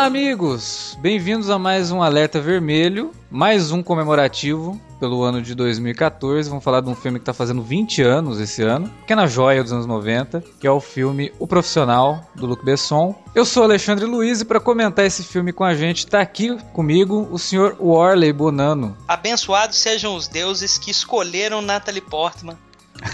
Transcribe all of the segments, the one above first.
Olá, amigos! Bem-vindos a mais um Alerta Vermelho, mais um comemorativo pelo ano de 2014. Vamos falar de um filme que está fazendo 20 anos esse ano, que é na joia dos anos 90, que é o filme O Profissional, do Luc Besson. Eu sou Alexandre Luiz e para comentar esse filme com a gente está aqui comigo o senhor Warley Bonano. Abençoados sejam os deuses que escolheram Natalie Portman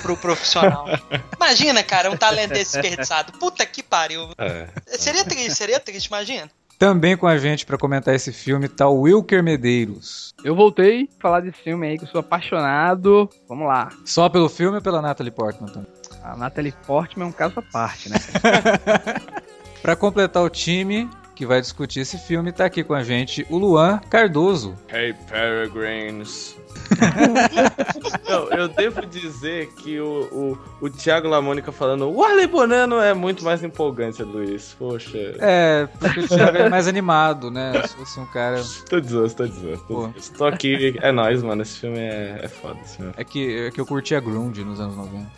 pro profissional. Imagina, cara, um talento desperdiçado. Puta que pariu. É. Seria triste, seria triste, imagina. Também com a gente para comentar esse filme tá o Wilker Medeiros. Eu voltei a falar desse filme aí que eu sou apaixonado. Vamos lá. Só pelo filme ou pela Natalie Portman também? A Natalie Portman é um caso à parte, né? para completar o time, que vai discutir esse filme, tá aqui com a gente o Luan Cardoso. Hey, Peregrines. Não, eu devo dizer que o, o, o Thiago Lamônica falando o Arley Bonano é muito mais empolgante, Luiz. Poxa. É, porque o Thiago é mais animado, né? Se fosse um cara. Tô dizendo, tô. Tô, tô aqui, é nóis, mano. Esse filme é, é foda. Esse filme. É, que, é que eu curtia Grunge nos anos 90.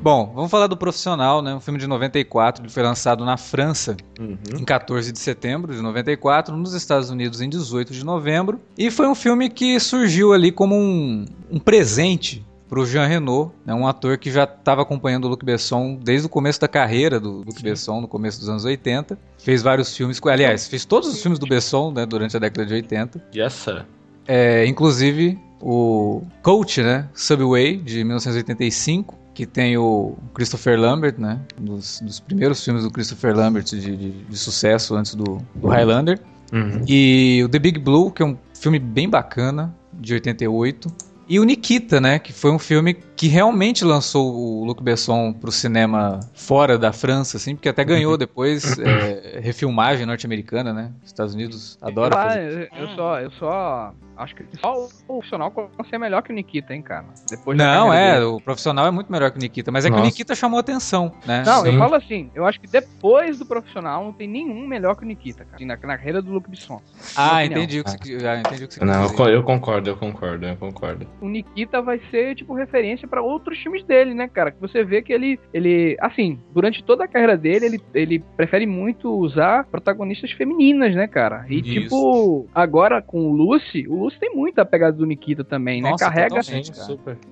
Bom, vamos falar do Profissional, né? Um filme de 94, ele foi lançado na França uhum. em 14 de setembro de 94, nos Estados Unidos em 18 de novembro. E foi um filme que surgiu ali como um, um presente para o Jean Reno, né, um ator que já estava acompanhando o Luc Besson desde o começo da carreira do Luc Sim. Besson, no começo dos anos 80. Fez vários filmes, aliás, fez todos os filmes do Besson né, durante a década de 80. Yes, sir. É, inclusive o Coach, né, Subway, de 1985, que tem o Christopher Lambert, né? Dos, dos primeiros filmes do Christopher Lambert de, de, de sucesso antes do, do Highlander. Uhum. E o The Big Blue, que é um filme bem bacana, de 88. E o Nikita, né? Que foi um filme que realmente lançou o Luc Besson pro cinema fora da França, assim, porque até ganhou depois é, refilmagem norte-americana, né? Os Estados Unidos adoram ah, fazer. Eu, eu só, eu só acho que só o profissional consegue ser melhor que o Nikita, hein, cara? Depois não, é, dele. o profissional é muito melhor que o Nikita, mas é Nossa. que o Nikita chamou atenção, né? Não, Sim. eu falo assim, eu acho que depois do profissional não tem nenhum melhor que o Nikita, cara, na, na carreira do Luc Besson. Ah, entendi o que você, ah, entendi o que você Não, eu, eu concordo, eu concordo, eu concordo. O Nikita vai ser, tipo, referência para outros filmes dele, né, cara? Que você vê que ele, ele, assim, durante toda a carreira dele, ele, ele prefere muito usar protagonistas femininas, né, cara? E, Isso. tipo, agora com o Lucy, o Lucy tem muita pegada do Nikita também, né? Nossa, carrega,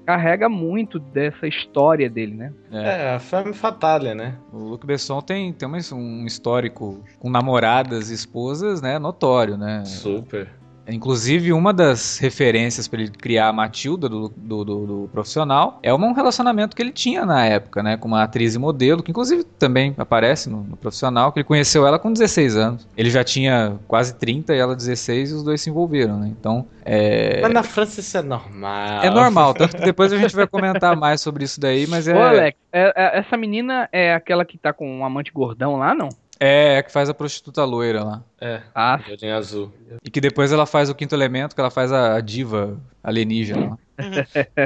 carrega muito dessa história dele, né? É, é a femme fatale, né? O Luc Besson tem, tem um histórico com namoradas e esposas, né, notório, né? Super. Inclusive, uma das referências para ele criar a Matilda do, do, do, do, profissional é um relacionamento que ele tinha na época, né? Com uma atriz e modelo, que inclusive também aparece no, no, profissional, que ele conheceu ela com 16 anos. Ele já tinha quase 30 e ela 16 e os dois se envolveram, né? Então. É... Mas na França isso é normal. É normal, tanto que depois a gente vai comentar mais sobre isso daí, mas é. Ô, Alex, é, é, essa menina é aquela que tá com um amante gordão lá, não? É, é que faz a prostituta loira lá. É. Ah. Jardim Azul. E que depois ela faz o quinto elemento, que ela faz a diva alienígena lá.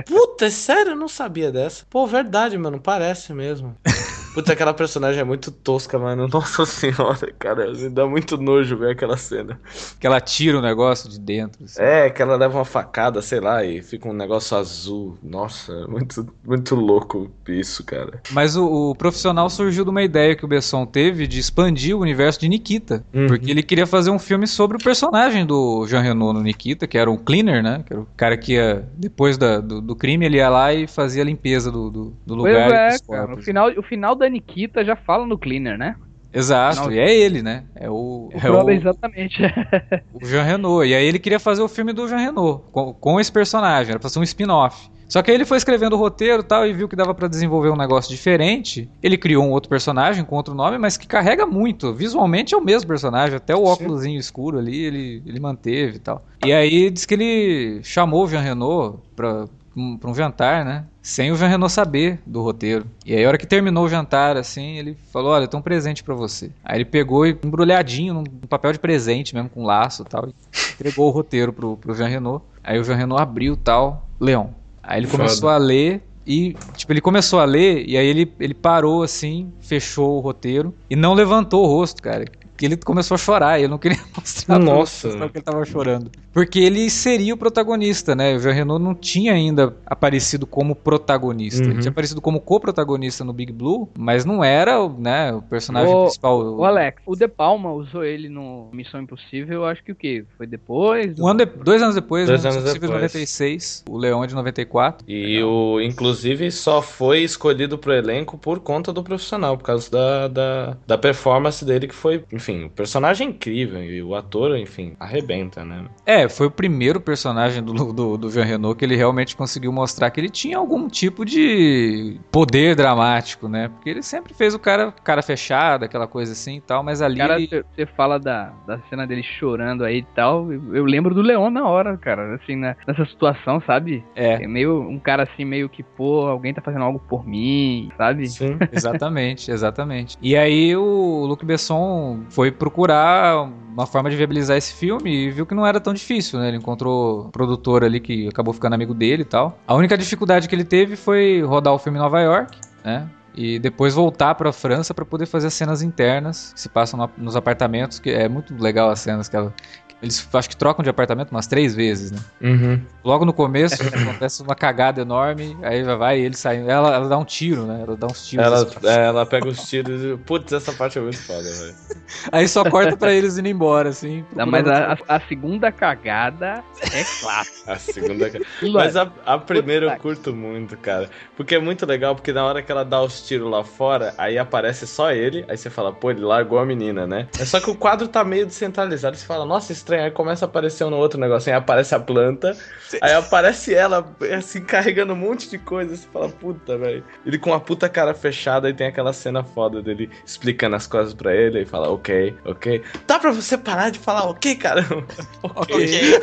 Puta, é sério? Eu não sabia dessa. Pô, verdade, mano. Parece mesmo. Puta, aquela personagem é muito tosca, mano. Nossa senhora, cara. Me dá muito nojo ver aquela cena. Que ela tira o negócio de dentro. Assim. É, que ela leva uma facada, sei lá, e fica um negócio azul. Nossa, muito, muito louco isso, cara. Mas o, o profissional surgiu de uma ideia que o Besson teve de expandir o universo de Nikita. Uhum. Porque ele queria fazer um filme sobre o personagem do Jean Renault no Nikita, que era um cleaner, né? Que era o cara que ia, depois da, do, do, crime, ele ia lá e fazia a limpeza do, do, do lugar. Pois é, cara. O final, o final da Nikita já fala no Cleaner, né? Exato, Não, e é ele, né? É o. o é o, exatamente. o Jean Renault. E aí ele queria fazer o filme do Jean Renault, com, com esse personagem, era pra ser um spin-off. Só que aí ele foi escrevendo o roteiro tal e viu que dava para desenvolver um negócio diferente. Ele criou um outro personagem com outro nome, mas que carrega muito. Visualmente é o mesmo personagem, até o óculos escuro ali ele, ele manteve e tal. E aí diz que ele chamou o Jean Renault pra, um, pra um jantar, né? Sem o Jean Renault saber do roteiro. E aí, a hora que terminou o jantar, assim, ele falou: Olha, tem um presente para você. Aí ele pegou e embrulhadinho num papel de presente mesmo, com laço e tal, e entregou o roteiro pro, pro Jean Renault. Aí o Jean Renault abriu tal, Leão. Aí ele começou a ler e, tipo, ele começou a ler e aí ele, ele parou assim, fechou o roteiro e não levantou o rosto, cara ele começou a chorar, ele não queria mostrar Nossa. que ele tava chorando. Porque ele seria o protagonista, né? O Jean Renault não tinha ainda aparecido como protagonista. Uhum. Ele tinha aparecido como co-protagonista no Big Blue, mas não era né, o personagem o, principal. O Alex, o De Palma usou ele no Missão Impossível, acho que o quê? Foi depois? Um ano de, dois anos depois, dois anos depois. de 96, o Leão de 94. E o, inclusive, só foi escolhido pro elenco por conta do profissional, por causa da, da, da performance dele, que foi, enfim, o personagem é incrível, e o ator, enfim, arrebenta, né? É, é, foi o primeiro personagem do, do, do Jean Renault que ele realmente conseguiu mostrar que ele tinha algum tipo de poder dramático, né? Porque ele sempre fez o cara, cara fechado, aquela coisa assim e tal, mas ali. Cara, você fala da, da cena dele chorando aí e tal, eu, eu lembro do Leão na hora, cara, assim, né, nessa situação, sabe? É. é. Meio, um cara assim, meio que, pô, alguém tá fazendo algo por mim, sabe? Sim, exatamente, exatamente. E aí o Luc Besson foi procurar uma forma de viabilizar esse filme e viu que não era tão difícil, né? Ele encontrou um produtor ali que acabou ficando amigo dele e tal. A única dificuldade que ele teve foi rodar o filme em Nova York, né? E depois voltar para a França para poder fazer as cenas internas que se passam no, nos apartamentos, que é muito legal as cenas que ela, eles acho que trocam de apartamento umas três vezes, né? Uhum. Logo no começo acontece uma cagada enorme, aí vai ele saindo. Ela, ela dá um tiro, né? Ela dá uns tiros. Ela, assim. é, ela pega os tiros e. Putz, essa parte é muito foda, velho. Aí só corta pra eles indo embora, assim. Não, mas a, a, segunda cagada é clássica. a segunda Mas a, a primeira eu curto muito, cara. Porque é muito legal, porque na hora que ela dá os tiros lá fora, aí aparece só ele, aí você fala, pô, ele largou a menina, né? É só que o quadro tá meio descentralizado, você fala, nossa, esse estranho. Aí começa a aparecer um outro negócio. Aí aparece a planta. Aí aparece ela, assim, carregando um monte de coisa. Você fala, puta, velho. Ele com uma puta cara fechada e tem aquela cena foda dele explicando as coisas pra ele. E fala, ok, ok. Dá pra você parar de falar ok, cara? ok.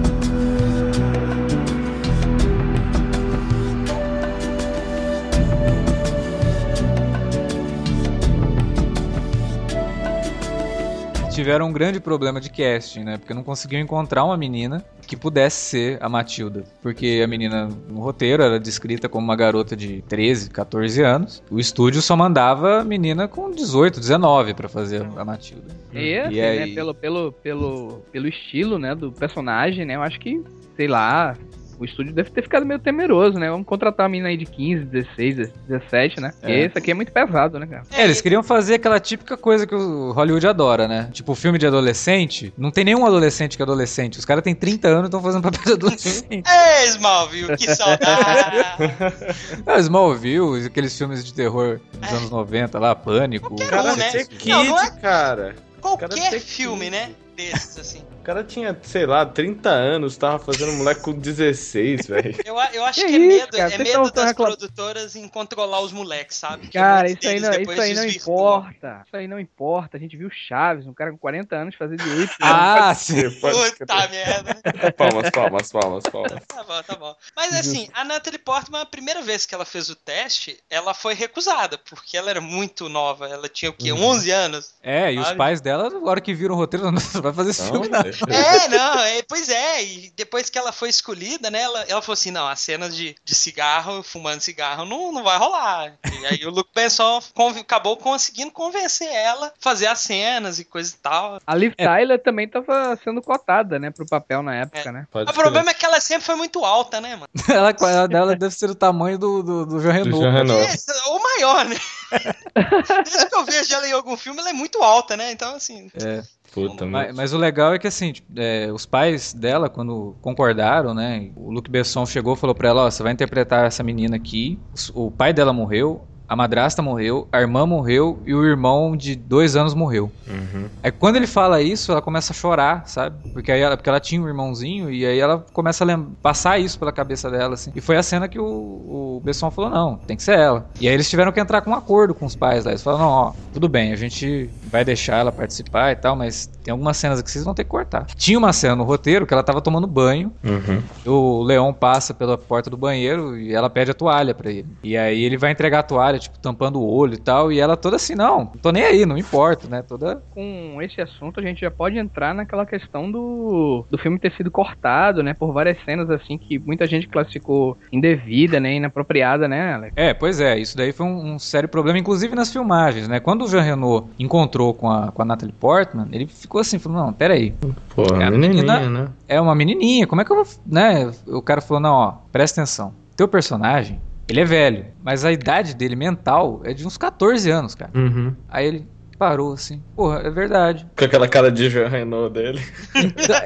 tiveram um grande problema de casting, né? Porque não conseguiam encontrar uma menina que pudesse ser a Matilda. Porque a menina no roteiro era descrita como uma garota de 13, 14 anos. O estúdio só mandava menina com 18, 19 para fazer a Matilda. E, assim, e aí... né, pelo, pelo, pelo, pelo estilo, né, do personagem, né, eu acho que, sei lá, o estúdio deve ter ficado meio temeroso, né? Vamos contratar uma menina aí de 15, 16, 17, né? Porque é. esse aqui é muito pesado, né, cara? É, eles queriam fazer aquela típica coisa que o Hollywood adora, né? Tipo, filme de adolescente. Não tem nenhum adolescente que é adolescente. Os caras têm 30 anos e estão fazendo papel de adolescente. é, Smallville, que saudade! é, Smallville, aqueles filmes de terror dos é. anos 90 lá, Pânico. Cara, um, né? Kid, não, não é... cara. Qualquer filme, né? Desses, assim cara tinha, sei lá, 30 anos, tava fazendo moleque com 16, velho. Eu, eu acho que, que é medo, cara? é medo das produtoras em controlar os moleques, sabe? Cara, isso aí, não, isso aí não importa. Isso aí não importa. A gente viu Chaves, um cara com 40 anos fazer de 8. ah, sim. Puta merda. Palmas, palmas, palmas, palmas. Tá bom, tá bom. Mas assim, a Natalie Portman, a primeira vez que ela fez o teste, ela foi recusada, porque ela era muito nova. Ela tinha o quê? Uhum. 11 anos? É, e sabe? os pais dela, agora que viram o roteiro, não vai fazer esse filme, não. É, não, é, pois é, e depois que ela foi escolhida, né, ela, ela falou assim, não, as cenas de, de cigarro, fumando cigarro, não, não vai rolar. E aí o Luke Besson acabou conseguindo convencer ela a fazer as cenas e coisa e tal. A Liv é. Tyler também tava sendo cotada, né, pro papel na época, é. né? Pode o problema é que ela sempre foi muito alta, né, mano? ela, ela dela deve ser o tamanho do, do, do Jean Renault. Jean Renault. É, ou maior, né? Desde que eu vejo ela em algum filme, ela é muito alta, né? Então, assim. É. Puta, mas, mas, o legal é que assim, tipo, é, os pais dela, quando concordaram, né? O Luke Besson chegou e falou pra ela, ó, você vai interpretar essa menina aqui. O pai dela morreu, a madrasta morreu, a irmã morreu e o irmão de dois anos morreu. Uhum. Aí quando ele fala isso, ela começa a chorar, sabe? Porque aí ela, porque ela tinha um irmãozinho e aí ela começa a passar isso pela cabeça dela, assim. E foi a cena que o, o Besson falou: não, tem que ser ela. E aí eles tiveram que entrar com um acordo com os pais lá. Eles falaram: não, ó, tudo bem, a gente vai deixar ela participar e tal, mas tem algumas cenas que vocês vão ter que cortar. Tinha uma cena no roteiro que ela tava tomando banho, uhum. o Leão passa pela porta do banheiro e ela pede a toalha para ele. E aí ele vai entregar a toalha secretária, tipo, tampando o olho e tal, e ela toda assim, não, tô nem aí, não importa, né? Toda. Com esse assunto, a gente já pode entrar naquela questão do, do filme ter sido cortado, né? Por várias cenas, assim, que muita gente classificou indevida, né? Inapropriada, né, Alex? É, pois é, isso daí foi um, um sério problema, inclusive nas filmagens, né? Quando o Jean Renault encontrou com a, com a Natalie Portman, ele ficou assim, falou, não, peraí. Pô, é, menininha, menina, né? É uma menininha, como é que eu vou, né? O cara falou, não, ó, presta atenção. Teu personagem, ele é velho, mas a idade dele mental é de uns 14 anos, cara. Uhum. Aí ele parou assim, porra, é verdade. Com aquela cara de Jean Renault dele.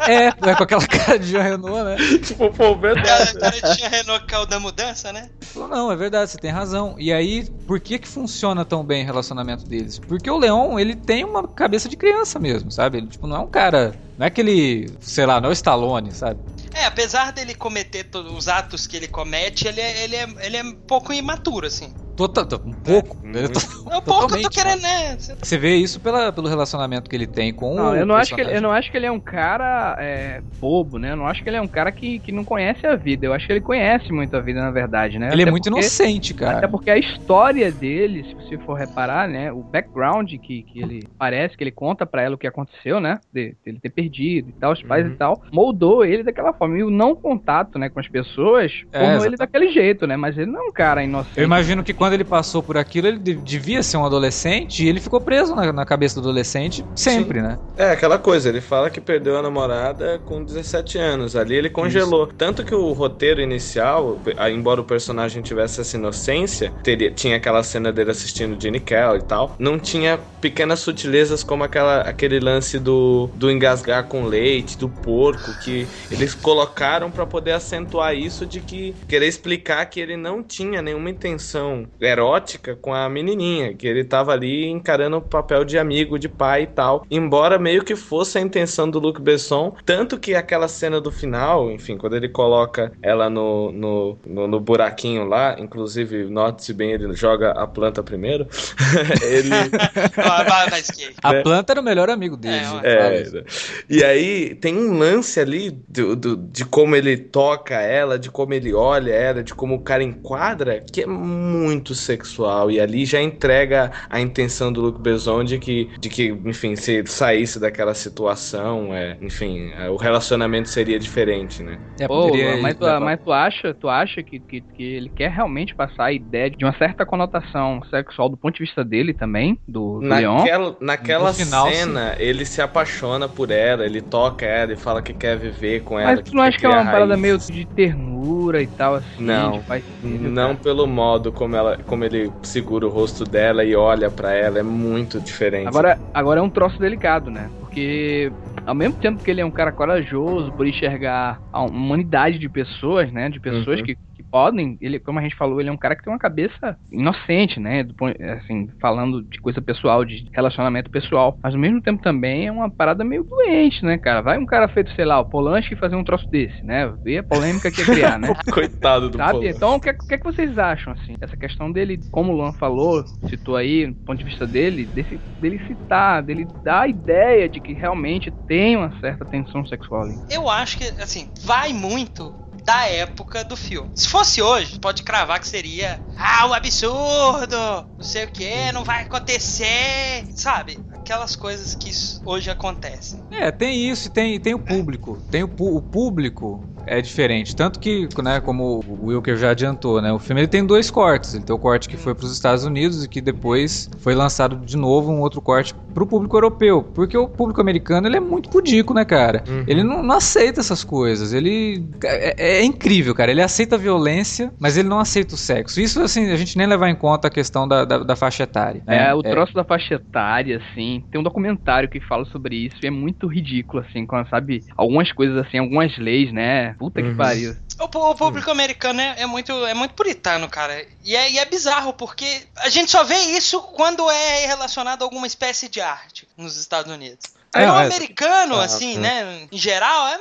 é, é, com aquela cara de Jean Renault, né? tipo, pô, verdade. Cara, cara de Jean Renault que é o da mudança, né? Falou, não, é verdade, você tem razão. E aí, por que que funciona tão bem o relacionamento deles? Porque o Leon, ele tem uma cabeça de criança mesmo, sabe? Ele, tipo, não é um cara... Não é aquele, sei lá, não é o Stallone, sabe? É, apesar dele cometer os atos que ele comete, ele é, ele é, ele é um pouco imaturo, assim. Tota, um pouco. É, um pouco eu tô querendo, né? Você vê isso pela, pelo relacionamento que ele tem com não, o. Eu não, acho que ele, eu não acho que ele é um cara é, bobo, né? Eu não acho que ele é um cara que, que não conhece a vida. Eu acho que ele conhece muito a vida, na verdade, né? Ele é até é muito porque, inocente, cara. Até porque a história dele, se você for reparar, né? O background que, que ele parece, que ele conta para ela o que aconteceu, né? De, de, ele ter perdido e tal, os pais uhum. e tal, moldou ele daquela forma. E o não contato, né, com as pessoas, é, tornou ele daquele jeito, né? Mas ele não é um cara inocente. Eu imagino que quando ele passou por aquilo, ele devia ser um adolescente e ele ficou preso na, na cabeça do adolescente sempre, Sim. né? É, aquela coisa, ele fala que perdeu a namorada com 17 anos. Ali ele congelou. Isso. Tanto que o roteiro inicial, embora o personagem tivesse essa inocência, teria, tinha aquela cena dele assistindo Gene Kell e tal, não tinha pequenas sutilezas como aquela, aquele lance do, do engasgar com leite, do porco, que eles colocaram para poder acentuar isso de que querer explicar que ele não tinha nenhuma intenção erótica com a menininha, que ele tava ali encarando o papel de amigo, de pai e tal. Embora meio que fosse a intenção do Luc Besson, tanto que aquela cena do final, enfim, quando ele coloca ela no, no, no, no buraquinho lá, inclusive, note-se bem, ele joga a planta primeiro. ele. a né? planta era o melhor amigo dele. É, é, e aí tem um lance ali do, do, de como ele toca ela, de como ele olha ela, de como o cara enquadra, que é muito sexual. E ali já entrega a intenção do Luke Besson de que, de que enfim, se saísse daquela situação, é, enfim, é, o relacionamento seria diferente, né? É, poderia mas, tu, mas tu acha, tu acha que, que, que, ele quer realmente passar a ideia de uma certa conotação sexual do ponto de vista dele também, do, do naquela, Leon? Naquela final, cena, sim. ele se apaixona por ela, ele toca ela e fala que quer viver com ela. Mas tu não acha que é uma parada meio de ternura e tal, assim? Não, não pelo modo como, ela, como ele segura o rosto dela e olha para ela, é muito diferente. Agora, agora é um troço delicado, né? Porque ao mesmo tempo que ele é um cara corajoso por enxergar a humanidade de pessoas, né? De pessoas uhum. que podem, ele, como a gente falou, ele é um cara que tem uma cabeça inocente, né? Do, assim, falando de coisa pessoal, de relacionamento pessoal. Mas ao mesmo tempo também é uma parada meio doente, né, cara? Vai um cara feito, sei lá, o Polanski fazer um troço desse, né? E a polêmica que ia criar, né? Coitado do Sabe? Polanski. Então, o que, que, é que vocês acham, assim? Essa questão dele, como o Luan falou, citou aí, do ponto de vista dele, desse, dele citar, dele dar a ideia de que realmente tem uma certa tensão sexual ali. Eu acho que, assim, vai muito da época do filme. Se fosse hoje, pode cravar que seria ah, um absurdo, não sei o que, não vai acontecer, sabe? Aquelas coisas que hoje acontecem. É, tem isso e tem, tem o público. Tem o, o público é diferente. Tanto que, né, como o Wilker já adiantou, né, o filme ele tem dois cortes. Ele tem o corte que foi para os Estados Unidos e que depois foi lançado de novo um outro corte para o público europeu. Porque o público americano ele é muito pudico, né, cara? Uhum. Ele não, não, aceita essas coisas. Ele é, é, incrível, cara. Ele aceita a violência, mas ele não aceita o sexo. Isso, assim, a gente nem levar em conta a questão da, da, da faixa etária. Né? É, o é. troço da faixa etária, assim, tem um documentário que fala sobre isso e é muito ridículo, assim, quando, sabe, algumas coisas, assim, algumas leis, né? Puta que uhum. pariu. O, o, público americano é, é, muito, é muito puritano, cara. E é, e é bizarro, porque a gente só vê isso quando é relacionado a alguma espécie de arte nos Estados Unidos. É, o americano, é, assim, é. né, em geral, é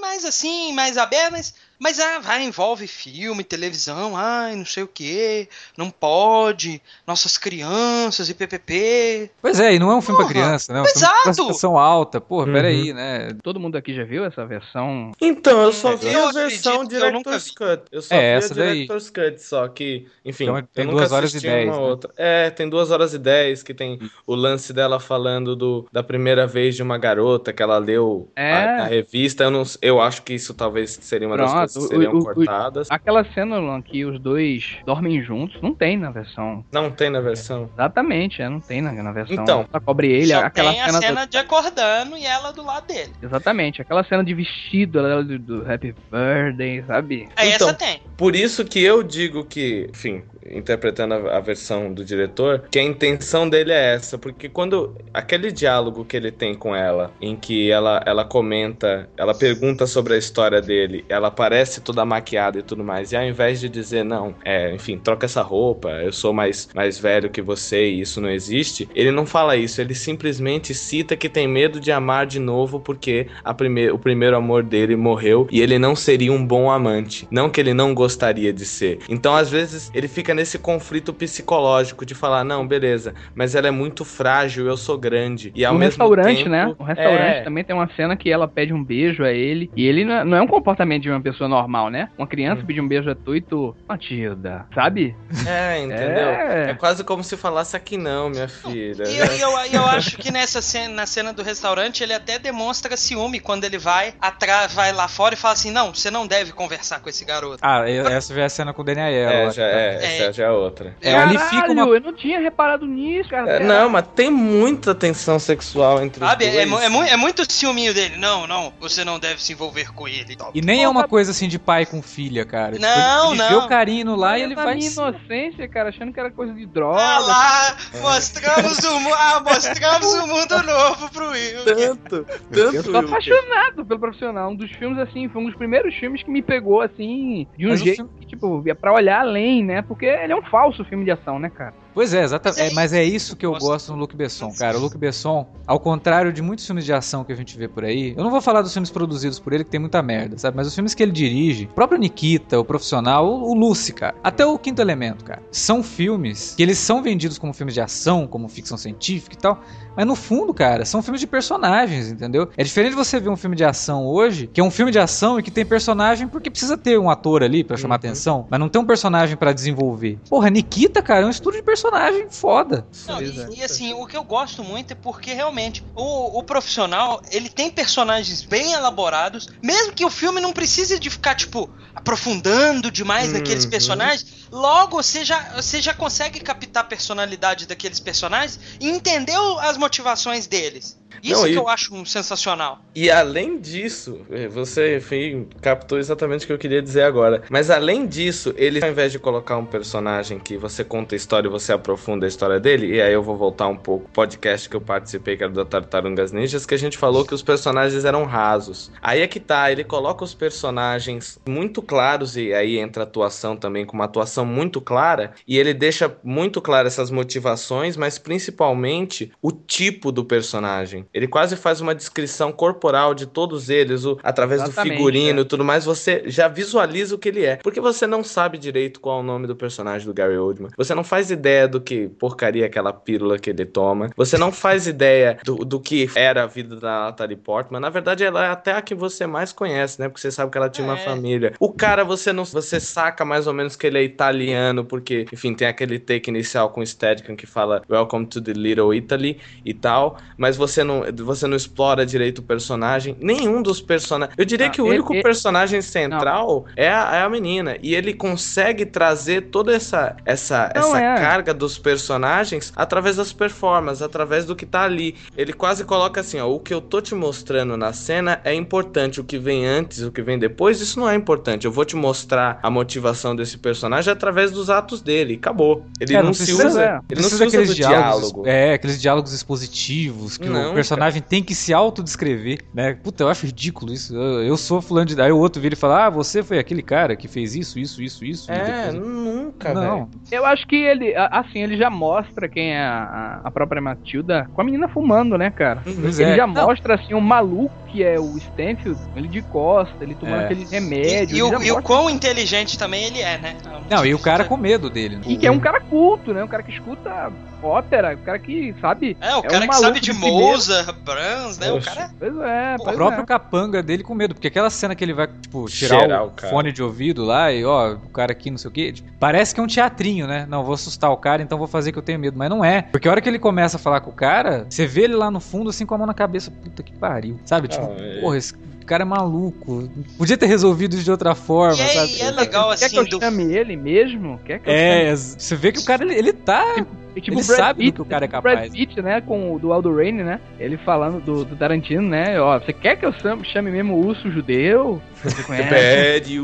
mais assim, mais aberto, mas Mas ah, vai, envolve filme, televisão, ai, não sei o que, não pode, nossas crianças e PPP. Pois é, e não é um filme porra, pra criança, né? É um exato! Filme alta, porra, uhum. peraí, né? Todo mundo aqui já viu essa versão? Então, eu só vi eu a versão Director's Cut. Eu só é, vi essa a Director's daí. Cut, só que, enfim, então, tem duas horas e dez. Né? Outra. É, tem duas horas e dez, que tem o lance dela falando do, da primeira vez de uma garota que ela leu é. a, a, revista. Eu, não, eu acho que isso talvez seria uma Pronto, das coisas que seriam o, o, cortadas. O, aquela cena, Luan, que os dois dormem juntos, não tem na versão. Não tem na versão. Exatamente, é, não tem na, na versão. Então. Ela cobre ele, só aquela tem a cena, cena do... de acordando e ela do lado dele. Exatamente, aquela cena de vestido ela, do, do Happy Birthday, sabe? É, então, essa tem. Por isso que eu digo que, enfim, interpretando a, a, versão do diretor, que a intenção dele é essa, porque quando aquele diálogo que ele tem com ela, em que ela, ela comenta, ela pergunta sobre a história dele, ela parece toda maquiada e tudo mais, e ao invés de dizer, não, é, enfim, troca essa roupa, eu sou mais, mais velho que você e isso não existe, ele não fala isso, ele simplesmente cita que tem medo de amar de novo porque a prime o primeiro amor dele morreu e ele não seria um bom amante, não que ele não gostaria de ser. Então, às vezes, ele fica nesse conflito psicológico de falar, não, beleza, mas ela é muito frágil, eu sou grande. E ao no mesmo restaurante, tempo, né? O restaurante é... também tem uma cena que ela pede um beijo a ele, e ele não é, é um comportamento de uma pessoa normal, né? Uma criança hum. pedir um beijo a tu e tu, Matilda, sabe? É, entendeu? É... é quase como se falasse aqui não, minha filha. E eu, eu, eu, acho que nessa cena, na cena do restaurante, ele até demonstra ciúme quando ele vai atrás, vai lá fora e fala assim, não, você não deve conversar com esse garoto. Ah, essa já é a cena com o Daniel. É, já, é, é, essa já é outra. É, Caralho, fica uma... eu não tinha reparado nisso, cara. É, não, mas tem muita tensão sexual entre Sabe, os é dois. É, é, é, muito ciúminho dele. Não, não, você não deve se envolver com ele. E nem é uma coisa assim de pai com filha, cara. Tipo, não, ele não. vê o carinho lá e ele vai... inocência, cara, achando que era coisa de droga. Ah lá, mostramos, o, ah, mostramos o mundo novo pro Will. Tanto, tanto. Eu sou apaixonado pelo profissional. Um dos filmes, assim, foi um dos primeiros filmes que me pegou, assim, de um Mas jeito filme... que, tipo, é pra olhar além, né? Porque ele é um falso filme de ação, né, cara? Pois é, exatamente. É, mas é isso que eu gosto no Luc Besson, cara. O Luc Besson, ao contrário de muitos filmes de ação que a gente vê por aí, eu não vou falar dos filmes produzidos por ele, que tem muita merda, sabe? Mas os filmes que ele dirige, o próprio Nikita, o Profissional, o, o Lucy, cara, até o Quinto Elemento, cara, são filmes que eles são vendidos como filmes de ação, como ficção científica e tal, mas no fundo, cara, são filmes de personagens, entendeu? É diferente de você ver um filme de ação hoje, que é um filme de ação e que tem personagem porque precisa ter um ator ali para chamar uhum. atenção, mas não tem um personagem para desenvolver. Porra, Nikita, cara, é um estudo de personagem foda. Não, e, e, assim, o que eu gosto muito é porque realmente o, o profissional, ele tem personagens bem elaborados, mesmo que o filme não precise de ficar, tipo, aprofundando demais uhum. naqueles personagens, logo você já, você já consegue captar a personalidade daqueles personagens e entender as motivações deles. Isso Não, que e, eu acho sensacional. E além disso, eh, você, enfim, captou exatamente o que eu queria dizer agora. Mas além disso, ele, ao invés de colocar um personagem que você conta a história e você aprofunda a história dele, e aí eu vou voltar um pouco podcast que eu participei, que era da Tartarugas Ninjas, que a gente falou que os personagens eram rasos. Aí é que tá, ele coloca os personagens muito claros, e aí entra a atuação também, com uma atuação muito clara, e ele deixa muito claras essas motivações, mas principalmente o tipo do personagem. Ele quase faz uma descrição corporal de todos eles, o, através Exatamente, do figurino e é. tudo mais. Você já visualiza o que ele é. Porque você não sabe direito qual é o nome do personagem do Gary Oldman. Você não faz ideia do que porcaria aquela pílula que ele toma. Você não faz ideia do, do que era a vida da Natalie Portman. Na verdade, ela é até a que você mais conhece, né? Porque você sabe que ela tinha é. uma família. O cara, você não você saca mais ou menos que ele é italiano, porque, enfim, tem aquele take inicial com o Steadicam que fala Welcome to the Little Italy e tal. Mas você não você não explora direito o personagem. Nenhum dos personagens. Eu diria ah, que o ele, único ele... personagem central é a, é a, menina. E ele consegue trazer toda essa, essa, essa é. carga dos personagens através das performances, através do que tá ali. Ele quase coloca assim: ó, o que eu tô te mostrando na cena é importante. O que vem antes, o que vem depois, isso não é importante. Eu vou te mostrar a motivação desse personagem através dos atos dele. Acabou. Ele é, não, não, se usa. É. Ele não se usa do diálogos, diálogo. É, aqueles diálogos expositivos que não, personagem tem que se autodescrever, né? Puta, eu acho ridículo isso. Eu, eu sou fulano de. Aí o outro vira e fala: Ah, você foi aquele cara que fez isso, isso, isso, isso. É, nunca, Não. Eu acho que ele, assim, ele já mostra quem é a, a própria Matilda com a menina fumando, né, cara? Uhum. ele é. já Não. mostra, assim, um maluco que é o Stanfield, ele de costa, ele tomando é. aqueles remédios. E, e, o, e o quão inteligente também ele é, né? Não, e o cara com medo dele. E que é um cara culto, né? Um cara que escuta ópera, o cara que sabe. É, o é cara um que sabe de Mozart, Brahms, né? Oxe. O cara. Pois é, pois o próprio é. capanga dele com medo, porque aquela cena que ele vai, tipo, tirar Cheirar o, o fone de ouvido lá e, ó, o cara aqui, não sei o quê. Tipo, parece que é um teatrinho, né? Não, vou assustar o cara, então vou fazer que eu tenho medo. Mas não é. Porque a hora que ele começa a falar com o cara, você vê ele lá no fundo, assim, com a mão na cabeça. Puta que pariu. Sabe? Tipo, é... porra, esse cara é maluco. Podia ter resolvido isso de outra forma, e é, sabe? E é legal, assim, Quer que eu do... chame ele mesmo? Quer que eu é, chame? você vê que o cara, ele, ele tá... E, tipo, ele Brad sabe Pitt, do que o cara é capaz. Brad Pitt, né, com o do Aldo Rain, né, ele falando do, do Tarantino, né, ó, você quer que eu chame mesmo o urso judeu? Você conhece? Bad,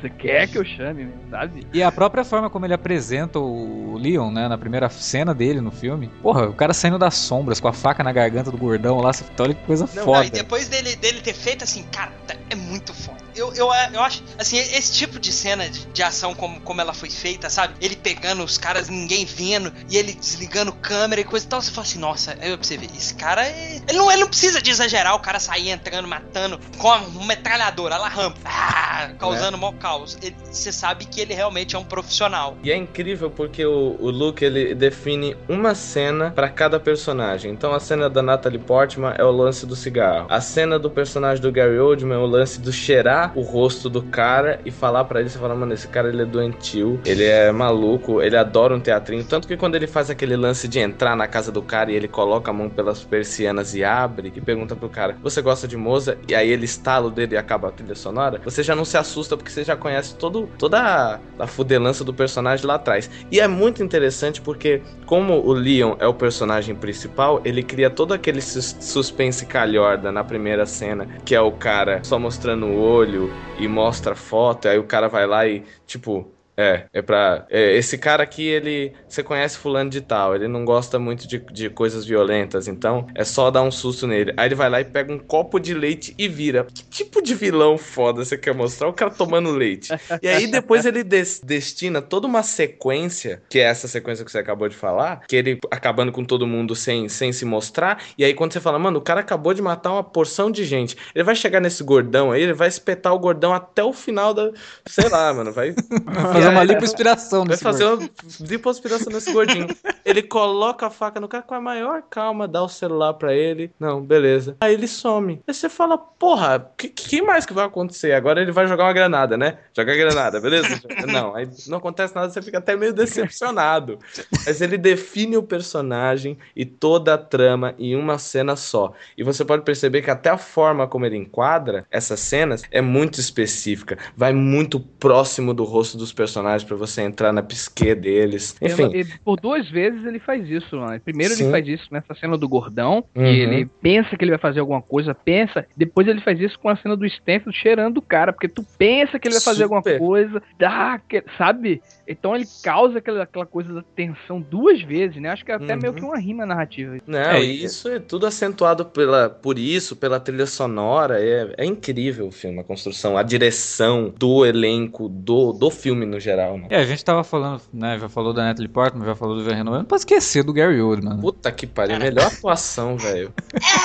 Você quer que eu chame mesmo, sabe? E a própria forma como ele apresenta o Leon, né, na primeira cena dele no filme, porra, o cara saindo das sombras com a faca na garganta do gordão lá, olha que coisa não, foda. Não, e depois dele, dele ter feito assim, cara, é muito foda eu, eu, eu acho, assim, esse tipo de cena de, de, ação como, como ela foi feita, sabe? Ele pegando os caras, ninguém vendo, e ele desligando câmera e coisa e tal. Você fala assim, nossa, aí pra você ver, esse cara é. Ele não, ele não precisa de exagerar, o cara sair entrando, matando com uma metralhadora, ela rampa, ah, causando é. maior caos. Ele, você sabe que ele realmente é um profissional. E é incrível porque o, o Luke ele define uma cena para cada personagem. Então a cena da Natalie Portman é o lance do cigarro. A cena do personagem do Gary Oldman é o lance do cheirar o rosto do cara e falar para ele, você fala, mano, esse cara ele é doentio, ele é maluco, ele adora um teatrinho. Tanto que quando ele faz aquele lance de entrar na casa do cara e ele coloca a mão pelas persianas e abre e pergunta pro cara, você gosta de Moza? E aí ele estala o dedo e acaba a trilha sonora, você já não se assusta porque você já conhece todo, toda a, a fudelança do personagem lá atrás. E é muito interessante porque, como o Leon é o personagem principal, ele cria todo aquele suspense calhorda na primeira cena, que é o cara só mostrando o olho e mostra foto, aí o cara vai lá e, tipo, é, é pra. É, esse cara aqui, ele. Você conhece Fulano de Tal, ele não gosta muito de, de coisas violentas, então é só dar um susto nele. Aí ele vai lá e pega um copo de leite e vira. Que tipo de vilão foda você quer mostrar? O cara tomando leite. E aí depois ele des destina toda uma sequência, que é essa sequência que você acabou de falar, que ele acabando com todo mundo sem, sem se mostrar. E aí quando você fala, mano, o cara acabou de matar uma porção de gente, ele vai chegar nesse gordão aí, ele vai espetar o gordão até o final da. Sei lá, mano, vai. fazer uma lipoaspiração Vai fazer uma lipoaspiração nesse gordinho. Ele coloca a faca no cara com a maior calma, dá o celular pra ele. Não, beleza. Aí ele some. Aí você fala, porra, que, que mais que vai acontecer? Agora ele vai jogar uma granada, né? Jogar granada, beleza? não, aí não acontece nada, você fica até meio decepcionado. Mas ele define o personagem e toda a trama em uma cena só. E você pode perceber que até a forma como ele enquadra essas cenas é muito específica. Vai muito próximo do rosto dos personagens personagens para você entrar na psique deles. Enfim. Ele, por duas vezes ele faz isso, mano. Primeiro Sim. ele faz isso nessa cena do gordão, uhum. que ele pensa que ele vai fazer alguma coisa, pensa. Depois ele faz isso com a cena do Stanfield cheirando o cara, porque tu pensa que ele vai fazer Super. alguma coisa, dá, sabe? Então ele causa aquela, aquela coisa da tensão duas vezes, né? Acho que é até uhum. meio que uma rima narrativa. Não, é, isso é tudo acentuado pela, por isso, pela trilha sonora. É, é incrível o filme, a construção, a direção do elenco, do, do filme no geral. Né? É, a gente tava falando, né? Já falou da Natalie Portman, já falou do Jean Reno. Não pode esquecer do Gary Oldman. Puta que pariu, melhor atuação, velho.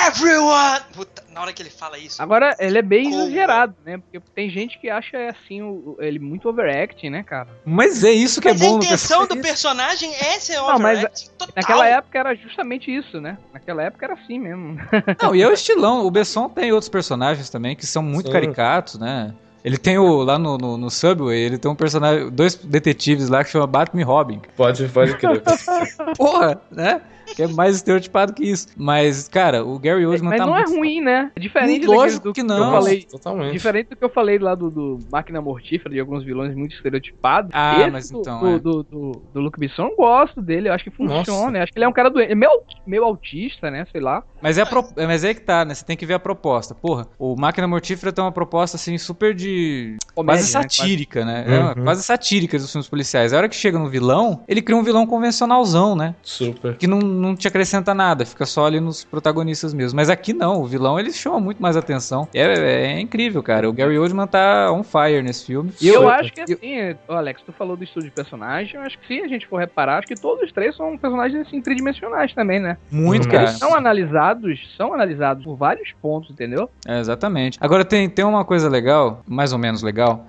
Everyone! Puta, na hora que ele fala isso. Agora, ele é bem como? exagerado, né? Porque tem gente que acha assim, o, ele muito overacting, né, cara? Mas é isso que é mas é bom A intenção do personagem é ser Não, mas total. naquela época era justamente isso, né? Naquela época era assim mesmo. Não, e é o estilão. O Besson tem outros personagens também que são muito Sim. caricatos, né? Ele tem o. Lá no, no, no, Subway, ele tem um personagem. Dois detetives lá que chama Batman e Robin. Pode, pode crer. Porra, né? Que é mais estereotipado que isso. Mas, cara, o Gary Oldman Mas tá não é ruim, né? É diferente Lógico do que, não. Que eu falei. Totalmente. Diferente do que eu falei lá do, do Máquina Mortífera, de alguns vilões muito estereotipados. Ah, Esse mas do, então. Do, é. do, do, do Luke Besson, eu gosto dele. Eu acho que funciona. Acho que ele é um cara doente. É meio, meio autista, né? Sei lá. Mas é, pro... mas é que tá, né? Você tem que ver a proposta. Porra, o Máquina Mortífera tem uma proposta, assim, super de Comédia, quase né? satírica, né? né? Uhum. É quase satírica dos filmes policiais. A hora que chega no vilão, ele cria um vilão convencionalzão, né? Super. Que não, não te acrescenta nada, fica só ali nos protagonistas mesmo. Mas aqui não, o vilão ele chama muito mais atenção. É, é, é incrível, cara. O Gary Oldman tá on fire nesse filme. E eu, eu acho que assim, eu... Alex, tu falou do estudo de personagem, eu acho que se a gente for reparar, acho que todos os três são personagens assim, tridimensionais também, né? Muito, cara. Eles são analisados, são analisados por vários pontos, entendeu? É, exatamente. Agora tem, tem uma coisa legal, mais ou menos legal,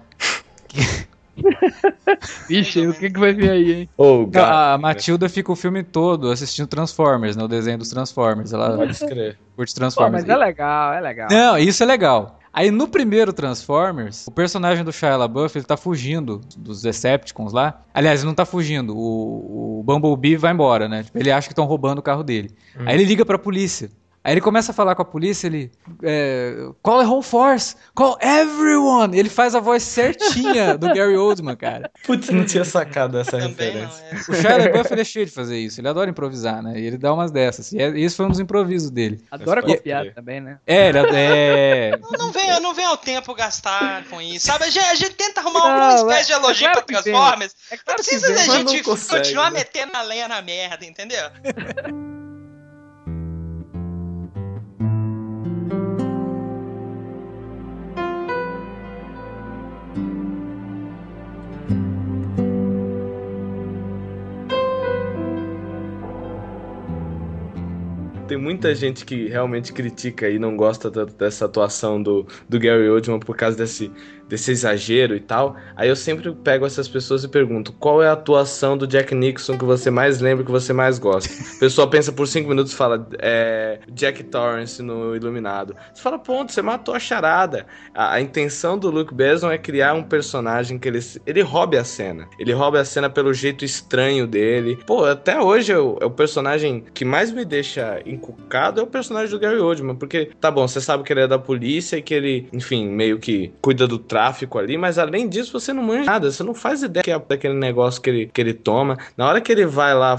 Vixe, o que, que vai vir aí, hein? Oh, a Matilda fica o filme todo assistindo Transformers, né? O desenho dos Transformers. Ela Pode curte Transformers. Pô, mas é legal, é legal. Não, isso é legal. Aí no primeiro Transformers, o personagem do Shia LaBeouf, ele tá fugindo dos Decepticons lá. Aliás, ele não tá fugindo, o, o Bumblebee vai embora, né? Ele acha que estão roubando o carro dele. Hum. Aí ele liga pra polícia. Aí ele começa a falar com a polícia, ele. É, call a whole force! Call everyone! Ele faz a voz certinha do Gary Oldman, cara. Putz, não tinha sacado essa referência. Não, é. O Shia LaBeouf ele é cheio de fazer isso. Ele adora improvisar, né? E ele dá umas dessas. E é, esse foi um dos improvisos dele. Adora e, copiar também, né? É, ele é. Não, não, vem, não vem ao tempo gastar com isso. Sabe? A gente, a gente tenta arrumar não, alguma espécie é, de elogio é claro pra Transformers. É claro não precisa da gente continuar né? metendo a lenha na merda, entendeu? Tem muita gente que realmente critica e não gosta tanto dessa atuação do, do Gary Oldman por causa desse desse exagero e tal. Aí eu sempre pego essas pessoas e pergunto: qual é a atuação do Jack Nixon que você mais lembra, que você mais gosta? A pessoa pensa por cinco minutos e fala: é, Jack Torrance no Iluminado. Você fala: ponto, você matou a charada. A, a, intenção do Luke Besson é criar um personagem que ele, ele roube a cena. Ele rouba a cena pelo jeito estranho dele. Pô, até hoje o, é o personagem que mais me deixa encucado é o personagem do Gary Oldman, porque tá bom, você sabe que ele é da polícia e que ele, enfim, meio que cuida do tráfico ali, mas além disso você não manja nada, você não faz ideia que é daquele negócio que ele, que ele toma. Na hora que ele vai lá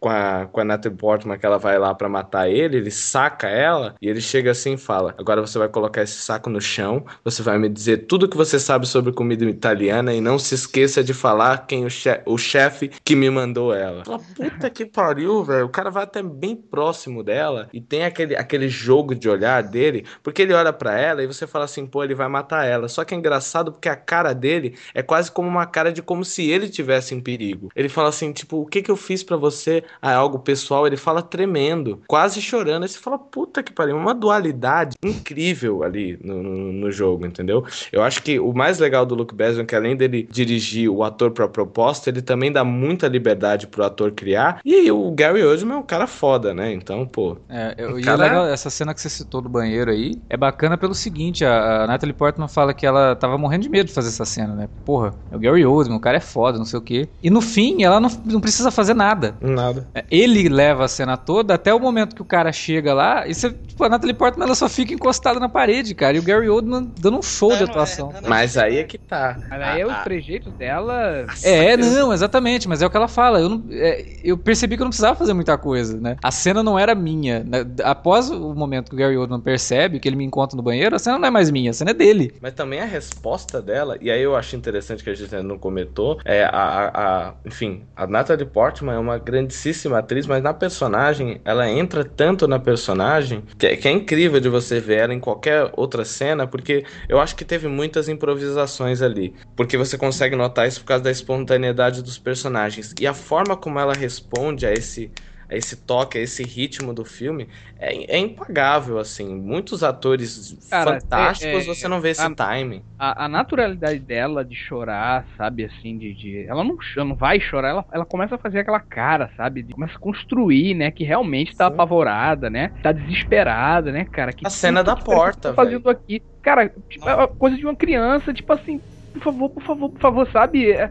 com a, com a Natalie Portman, que ela vai lá para matar ele, ele saca ela e ele chega assim e fala: Agora você vai colocar esse saco no chão, você vai me dizer tudo que você sabe sobre comida italiana e não se esqueça de falar quem o, che o chefe que me mandou ela. Fala, puta que pariu, velho. O cara vai até bem próximo dela e tem aquele, aquele jogo de olhar dele, porque ele olha para ela e você fala assim: pô, ele vai matar ela. Só que engraçado porque a cara dele é quase como uma cara de como se ele tivesse em perigo. Ele fala assim, tipo, o que que eu fiz para você? É algo pessoal, ele fala tremendo, quase chorando. Aí você fala, puta que pariu, uma dualidade incrível ali no, no, no jogo, entendeu? Eu acho que o mais legal do Luke Besson é que além dele dirigir o ator pra proposta, ele também dá muita liberdade pro ator criar. E o Gary Oldman é um cara foda, né? Então, pô. É, eu, e cara... é legal, essa cena que você citou do banheiro aí é bacana pelo seguinte: a, a Natalie Portman fala que ela tava morrendo de medo de fazer essa cena, né? Porra, é o Gary Oldman, o cara é foda, não sei o quê. E no fim, ela não, não precisa fazer nada. Nada. É, ele leva a cena toda até o momento que o cara chega lá e você, tipo, a Natalie Portman ela só fica encostada na parede, cara. E o Gary Oldman dando um show não, de atuação. É, não, Mas aí é que tá. Mas aí é o trejeito dela. É, não, exatamente. Mas é o que ela fala. Eu, não, é, eu percebi que eu não precisava fazer muita coisa, né? A cena não era minha. Né? Após o momento que o Gary Oldman percebe que ele me encontra no banheiro, a cena não é mais minha, a cena é dele. Mas também a resposta dela, e aí eu acho interessante que a gente não comentou, é a, a, a enfim, a Natalie Portman é uma grandíssima atriz, mas na personagem, ela entra tanto na personagem que é, que é incrível de você ver ela em qualquer outra cena, porque eu acho que teve muitas improvisações ali. Porque você consegue notar isso por causa da espontaneidade dos personagens. E a forma como ela responde a esse a esse toque, a esse ritmo do filme, é, é impagável, assim. Muitos atores Cara, fantásticos, é, é, você não vê esse a, timing. A, a, naturalidade dela de chorar, sabe, assim, de. de ela não, não vai chorar, ela, ela começa a fazer aquela cara, sabe? De, começa a construir, né? Que realmente tá Sim. apavorada, né? Tá desesperada, né, cara? Que a cena da porta, tá fazendo aqui. Cara, tipo, é coisa de uma criança, tipo assim, por favor, por favor, por favor, sabe? É,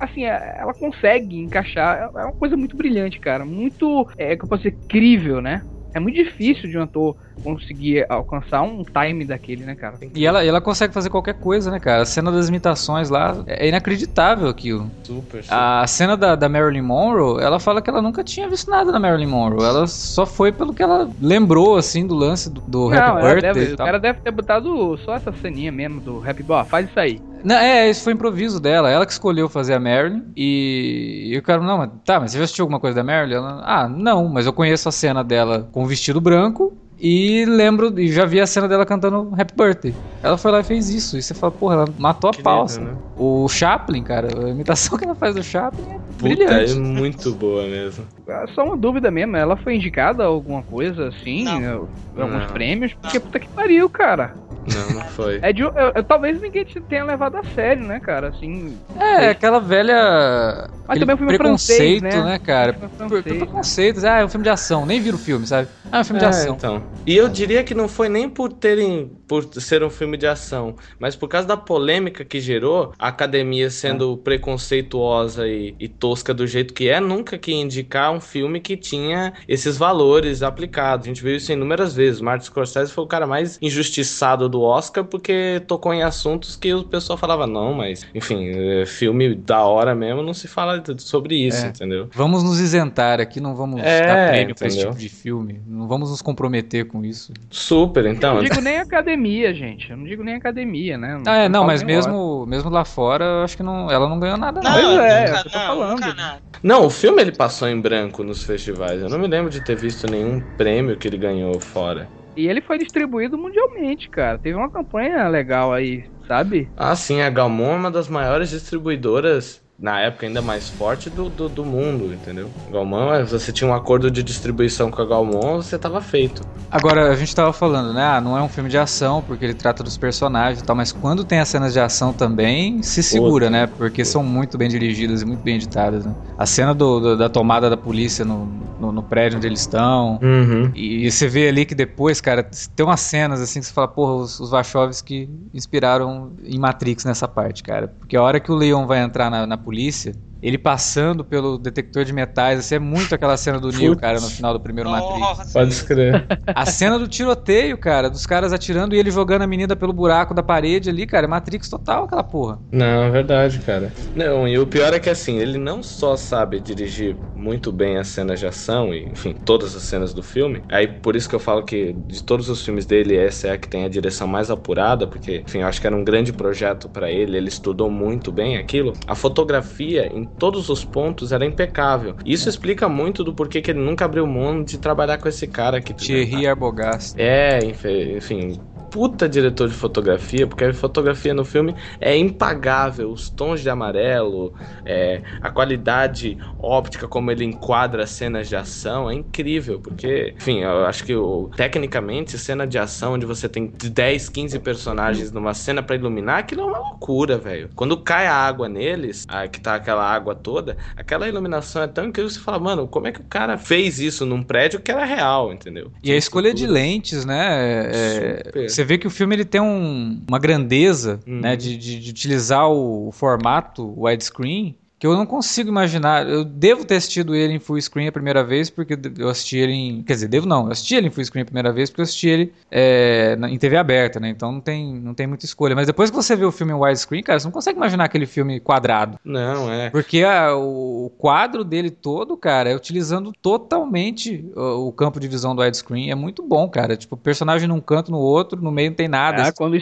assim, é, ela consegue encaixar. É uma coisa muito brilhante, cara. Muito, é, que eu posso dizer, crível, né? É muito difícil de um ator conseguir alcançar um time daquele, né, cara? E ela, ela consegue fazer qualquer coisa, né, cara? A cena das imitações lá é inacreditável aquilo. Super, super. A cena da, da Marilyn Monroe, ela fala que ela nunca tinha visto nada da Marilyn Monroe. Ela só foi pelo que ela lembrou, assim, do lance do, do Não, Happy ela Birthday. deve- e o tal. cara deve ter botado só essa ceninha mesmo do Happy Boy, faz isso aí. Não, é, esse foi improviso dela. Ela que escolheu fazer a Marilyn. E, e o cara, não, mas tá, mas você já assistiu alguma coisa da Marilyn? Ela, ah, não, mas eu conheço a cena dela com o vestido branco. E lembro, e já vi a cena dela cantando Happy Birthday. Ela foi lá e fez isso. E você fala, porra, ela matou a Que pau. lindo, assim. né? O Chaplin, cara, a imitação que ela faz do Chaplin é Puta, brilhante. é muito boa mesmo. É Só uma dúvida mesmo, ela foi indicada a alguma coisa assim, Não. Né, alguns Não. prêmios? Porque puta que pariu, cara. Não, não foi. É de, eu- eu- talvez ninguém te tenha levado a sério, né, cara? Assim. É, aquela velha. Mas também é um filme preconceito, francês, né? né, cara? Francês, né? preconceito. Ah, é um filme de ação. Nem vira o filme, sabe? Ah, é um filme de É, ação. então. E eu diria que não foi nem por terem por ser um filme de ação, mas por causa da polêmica que gerou, a academia sendo preconceituosa e, e tosca do jeito que é, nunca que indicar um filme que tinha esses valores aplicados. A gente viu isso inúmeras vezes. Martin Scorsese foi o cara mais injustiçado do Oscar porque tocou em assuntos que o pessoal falava não, mas enfim, é, filme da hora mesmo não se fala sobre isso, É. entendeu? Vamos nos isentar aqui, não vamos É, dar prêmio pra esse tipo de filme. Não vamos nos comprometer com isso. Super, Eu então. não digo nem academia, gente. Eu não digo nem academia, né? Ah, é, não, falo mas hora. mesmo, mesmo lá fora, eu acho que não, ela não ganhou nada, não. Não, é, nunca, é o que eu tô não, falando. nunca nada. Não, o filme ele passou em branco nos festivais. Eu não me lembro de ter visto nenhum prêmio que ele ganhou fora. E ele foi distribuído mundialmente, cara. Teve uma campanha legal aí, sabe? Ah, sim, a Galmon é uma das maiores distribuidoras, na época ainda mais forte, do, do, do mundo, entendeu? Galmon, é, você tinha um acordo de distribuição com a Galmon, você tava feito. Agora, a gente tava falando, né? Ah, não é um filme de ação, porque ele trata dos personagens e tal, mas quando tem as cenas de ação também, se segura, né? Porque são muito bem dirigidas e muito bem editadas, né? A cena do- do- da tomada da polícia no, no, no prédio onde eles estão. Uhum. E você vê ali que depois, cara, tem umas cenas assim que você fala, porra, os, os Wachowski inspiraram em Matrix nessa parte, cara. Porque a hora que o Leon vai entrar na, na polícia, ele passando pelo detector de metais, assim, é muito aquela cena do Neo, Putz. cara, no final do primeiro Matrix. Nossa, Pode escrever. A cena do tiroteio, cara, dos caras atirando e ele jogando a menina pelo buraco da parede ali, cara, é Matrix total aquela porra. Não, é verdade, cara. Não, e o pior é que assim, ele não só sabe dirigir muito bem as cenas de ação, e, enfim, todas as cenas do filme. Aí por isso que eu falo que de todos os filmes dele, essa é a que tem a direção mais apurada, porque, enfim, eu acho que era um grande projeto pra ele, ele estudou muito bem aquilo. A fotografia em todos os pontos era impecável. Isso explica muito do porquê que ele nunca abriu mão de trabalhar com esse cara que Thierry Arbogast. é, enfe- enfim, puta diretor de fotografia, porque a fotografia no filme é impagável. Os tons de amarelo, é, a qualidade óptica, como ele enquadra as cenas de ação, é incrível. Porque, enfim, eu acho que tecnicamente, cena de ação onde você tem 10, 15 personagens numa cena pra iluminar, aquilo é uma loucura, velho. Quando cai a água neles, a- que tá aquela água toda, aquela iluminação é tão incrível que você fala, mano, como é que o cara fez isso num prédio que era real, entendeu? E a escolha de lentes, né? é- Super. você vê que o filme ele tem um- uma grandeza, Uhum. né? De, de- de utilizar o, o formato widescreen que eu não consigo imaginar. Eu devo ter assistido ele em full screen a primeira vez, porque eu assisti ele em. Quer dizer, devo não, eu assisti ele em full screen a primeira vez porque eu assisti ele é, na- em TV aberta, né? Então não tem, não tem muita escolha. Mas depois que você vê o filme em widescreen, cara, você não consegue imaginar aquele filme quadrado. Não, é. Porque a- o quadro dele todo, cara, é utilizando totalmente o, o campo de visão do widescreen. É muito bom, cara. Tipo, o personagem num canto, no outro, no meio não tem nada. Ah, quando o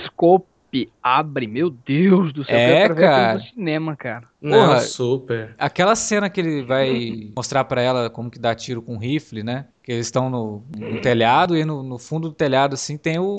scope abre, meu Deus do céu, É, eu quero ver aquilo cara. no cinema, cara. Não, Porra. super. Aquela cena que ele vai mostrar pra ela como que dá tiro com rifle, né? Que eles estão no, no telhado e no, no fundo do telhado, assim, tem o,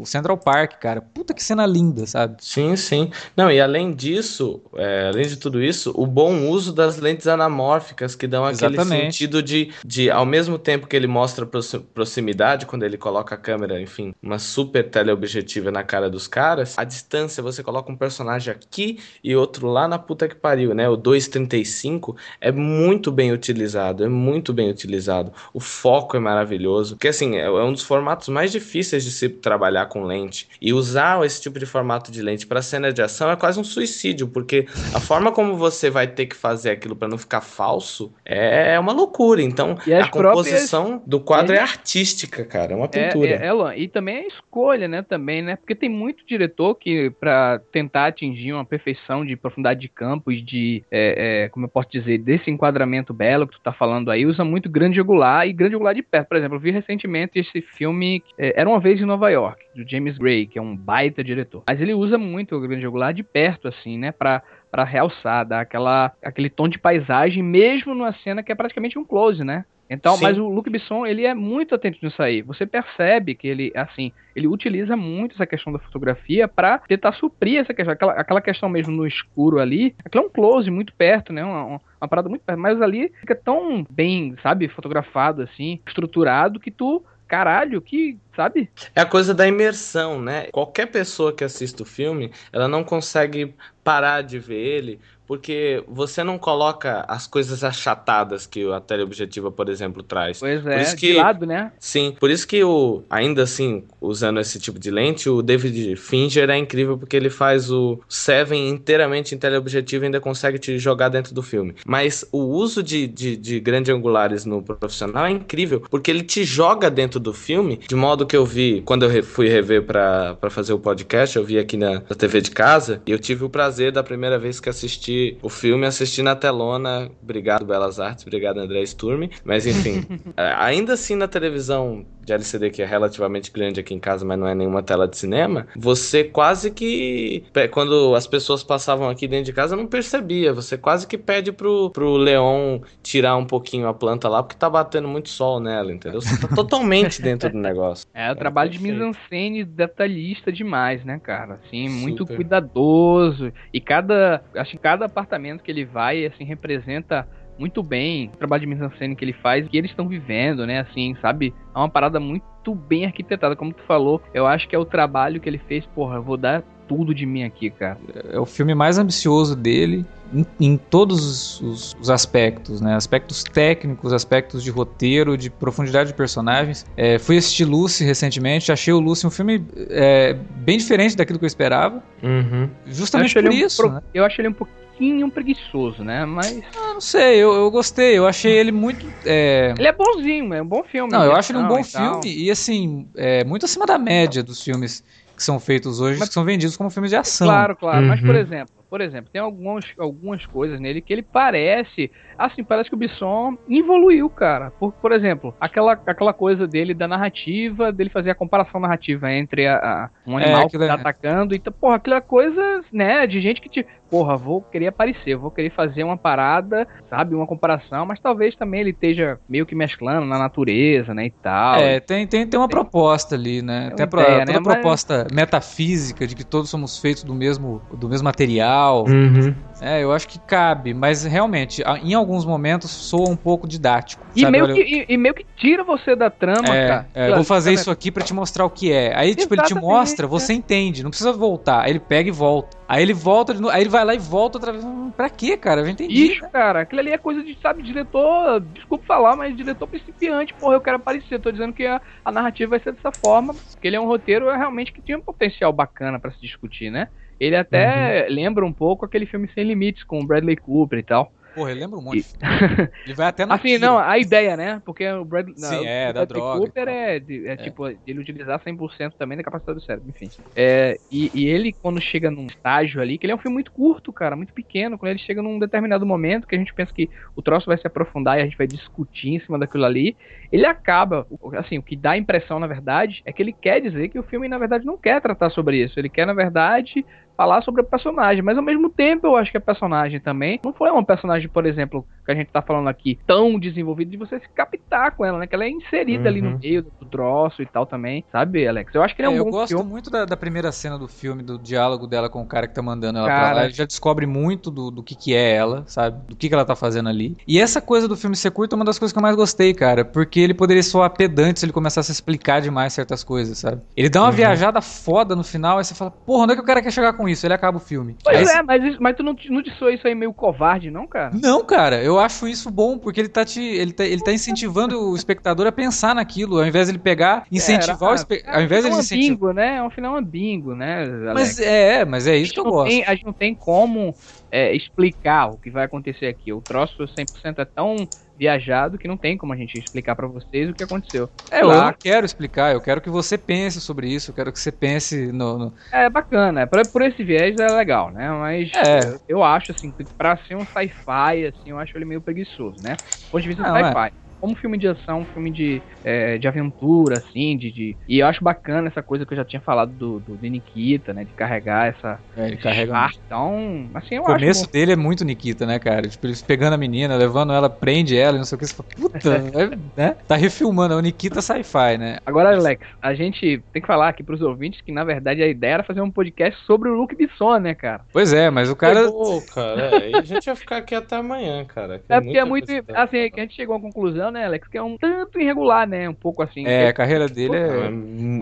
o Central Park, cara. Puta que cena linda, sabe? Sim, sim. Não, e além disso, é, além de tudo isso, o bom uso das lentes anamórficas que dão aquele Exatamente. sentido de, de, ao mesmo tempo que ele mostra proxi- proximidade, quando ele coloca a câmera, enfim, uma super teleobjetiva na cara dos caras, a distância você coloca um personagem aqui e outro lá na puta que pariu, né? O 235 é muito bem utilizado, é muito bem utilizado. O foco é maravilhoso. Porque, assim, é, é um dos formatos mais difíceis de se trabalhar com lente. E usar esse tipo de formato de lente para cena de ação é quase um suicídio, porque a forma como você vai ter que fazer aquilo para não ficar falso é uma loucura. Então, a composição próprias... do quadro é... é artística, cara. É uma pintura. É, é, e também é escolha, né? Também, né? Porque tem muito diretor que, para tentar atingir uma perfeição de profundidade de campo e de, é, é, como eu posso dizer, desse enquadramento belo que tu tá falando aí, usa muito grande angular e grande angular de perto. Por exemplo, eu vi recentemente esse filme é, Era uma vez em Nova York, do James Gray, que é um baita diretor. Mas ele usa muito o grande angular de perto, assim, né? Pra para realçar, dar aquela, aquele tom de paisagem, mesmo numa cena que é praticamente um close, né? Então, Sim. mas o Luke Besson, ele é muito atento nisso aí. Você percebe que ele, assim, ele utiliza muito essa questão da fotografia para tentar suprir essa questão, aquela, aquela questão mesmo no escuro ali. Aquilo é um close muito perto, né? Uma, uma parada muito perto, mas ali fica tão bem, sabe, fotografado assim, estruturado que tu caralho, que, sabe? É a coisa da imersão, né? Qualquer pessoa que assista o filme, ela não consegue parar de ver ele porque você não coloca as coisas achatadas que a teleobjetiva, por exemplo, traz. Pois é, por isso que, de lado, né? Sim, por isso que o, ainda assim, usando esse tipo de lente, o David Fincher é incrível porque ele faz o Seven inteiramente em teleobjetivo e ainda consegue te jogar dentro do filme. Mas o uso de, de, de grandes angulares no profissional é incrível, porque ele te joga dentro do filme, de modo que eu vi, quando eu fui rever para fazer o podcast, eu vi aqui na, na TV de casa, e eu tive o prazer da primeira vez que assisti o filme assisti na telona. Obrigado, Belas Artes. Obrigado, André Sturme. Mas enfim, é, ainda assim na televisão de LCD, que é relativamente grande aqui em casa, mas não é nenhuma tela de cinema, você quase que. Quando as pessoas passavam aqui dentro de casa, não percebia. Você quase que pede pro, pro Leon tirar um pouquinho a planta lá, porque tá batendo muito sol nela, entendeu? Você tá totalmente dentro do negócio. É, o trabalho é de mise-en-scène detalhista demais, né, cara? Assim, Super. muito cuidadoso. E cada. Acho que cada apartamento que ele vai, assim, representa muito bem o trabalho de mise-en-scène que ele faz, que eles estão vivendo, né, assim, sabe? É uma parada muito bem arquitetada, como tu falou. Eu acho que é o trabalho que ele fez, porra, eu vou dar tudo de mim aqui, cara. É o filme mais ambicioso dele em, em todos os, os, aspectos, né? Aspectos técnicos, aspectos de roteiro, de profundidade de personagens. É, fui assistir Lucy recentemente, achei o Lucy um filme é, bem diferente daquilo que eu esperava. Uhum. Justamente por isso. Um, né? Eu achei ele um pouco pouquinho preguiçoso, né? Mas. Ah, não sei, eu, eu gostei. Eu achei ele muito. É... Ele é bonzinho, é um bom filme. Não, eu acho ele um bom e filme tal. e, assim, é muito acima da média dos filmes que são feitos hoje, Mas... que são vendidos como filmes de ação. Claro, claro. Uhum. Mas, por exemplo, por exemplo, tem algumas, algumas coisas nele que ele parece Assim, parece que o Bisson evoluiu, cara. Por, por exemplo, aquela, aquela coisa dele da narrativa, dele fazer a comparação narrativa entre a, a um é, animal é, que tá é... atacando. Então, porra, aquela coisa, né, de gente que te. Porra, vou querer aparecer, vou querer fazer uma parada, sabe, uma comparação, mas talvez também ele esteja meio que mesclando na natureza, né, e tal. É, tem, tem, tem uma tem, proposta ali, né? Tem, tem a, ideia, né? proposta mas... metafísica de que todos somos feitos do mesmo, do mesmo material. Uhum. É, eu acho que cabe, mas realmente, em alguns momentos soa um pouco didático. E, meio, Olha, que, e, e meio que tira você da trama, é, cara. É, eu vou fazer isso aqui para te mostrar o que é. Aí, tipo, ele te mostra, você é. entende, não precisa voltar. Aí ele pega e volta. Aí ele volta, aí ele vai lá e volta outra vez. Hum, pra quê, cara? Eu já entendi. Isso, cara, aquilo ali é coisa de, sabe, diretor. Desculpa falar, mas diretor principiante, porra, eu quero aparecer. Tô dizendo que a, a narrativa vai ser dessa forma. Porque ele é um roteiro realmente que tinha um potencial bacana para se discutir, né? Ele até uhum. lembra um pouco aquele filme Sem Limites com o Bradley Cooper e tal. Porra, ele lembra um monte. E... ele vai até na Assim, não, a ideia, né? Porque o Bradley, Sim, não, é, o da droga. Cooper é, de, é, é, tipo, ele utilizar 100% também da capacidade do cérebro, enfim. É, e, e, ele, quando chega num estágio ali, que ele é um filme muito curto, cara, muito pequeno, quando ele chega num determinado momento que a gente pensa que o troço vai se aprofundar e a gente vai discutir em cima daquilo ali, ele acaba, assim, o que dá a impressão, na verdade, é que ele quer dizer que o filme, na verdade, não quer tratar sobre isso. Ele quer, na verdade, falar sobre o personagem, mas ao mesmo tempo eu acho que a personagem também não foi uma personagem, por exemplo, que a gente tá falando aqui, tão desenvolvida de você se captar com ela, né? Que ela é inserida uhum. ali no uhum. meio do troço e tal também, sabe, Alex? Eu acho que ele é, é um bom Eu gosto filme. muito da, da, primeira cena do filme, do diálogo dela com o cara que tá mandando ela cara, pra lá. Ele já descobre muito do, do que que é ela, sabe? Do que que ela tá fazendo ali. E essa coisa do filme ser curto é uma das coisas que eu mais gostei, cara, porque ele poderia soar pedante se ele começasse a explicar demais certas coisas, sabe? Ele dá uma uhum. viajada foda no final, aí você fala, porra, onde é que o cara quer chegar com isso, ele acaba o filme. Pois aí, é, mas, mas tu não, não soa isso aí meio covarde, não, cara? Não, cara, eu acho isso bom, porque ele tá te. Ele tá, ele tá incentivando o espectador a pensar naquilo, ao invés de ele pegar, incentivar é, o espectador. Ao invés de ele é incentivar. bingo, né? É um final é bingo, né? Alex? Mas é, mas é isso que eu gosto. Tem, a gente não tem como é, explicar o que vai acontecer aqui. O troço 100% é tão viajado que não tem como a gente explicar para vocês o que aconteceu. É, eu não quero explicar, eu quero que você pense sobre isso, eu quero que você pense no. no... É bacana, por, por esse viés é legal, né? Mas é. eu, acho assim, pra ser um sci-fi, assim, eu acho ele meio preguiçoso, né? Ponto de vista sci-fi. É como filme de ação, um filme de, é, de aventura, assim, de, de, E eu acho bacana essa coisa que eu já tinha falado do, do, do Nikita, né? De carregar essa. É, ele carrega. Então, assim, eu acho. O começo acho... dele é muito Nikita, né, cara? Tipo, eles pegando a menina, levando ela, prende ela, não sei o que. Você fala, puta, é, né? Tá refilmando, é o Nikita sci-fi, né? Agora, Alex, a gente tem que falar aqui pros ouvintes que, na verdade, a ideia era fazer um podcast sobre o Luke Bisson, né, cara? Pois é, mas o cara. Pô, cara, é, a gente vai ficar aqui até amanhã, cara. É porque é muito. Assim, que a gente chegou à conclusão, né, Alex, que é um tanto irregular, né? Um pouco assim. É, a carreira dele é.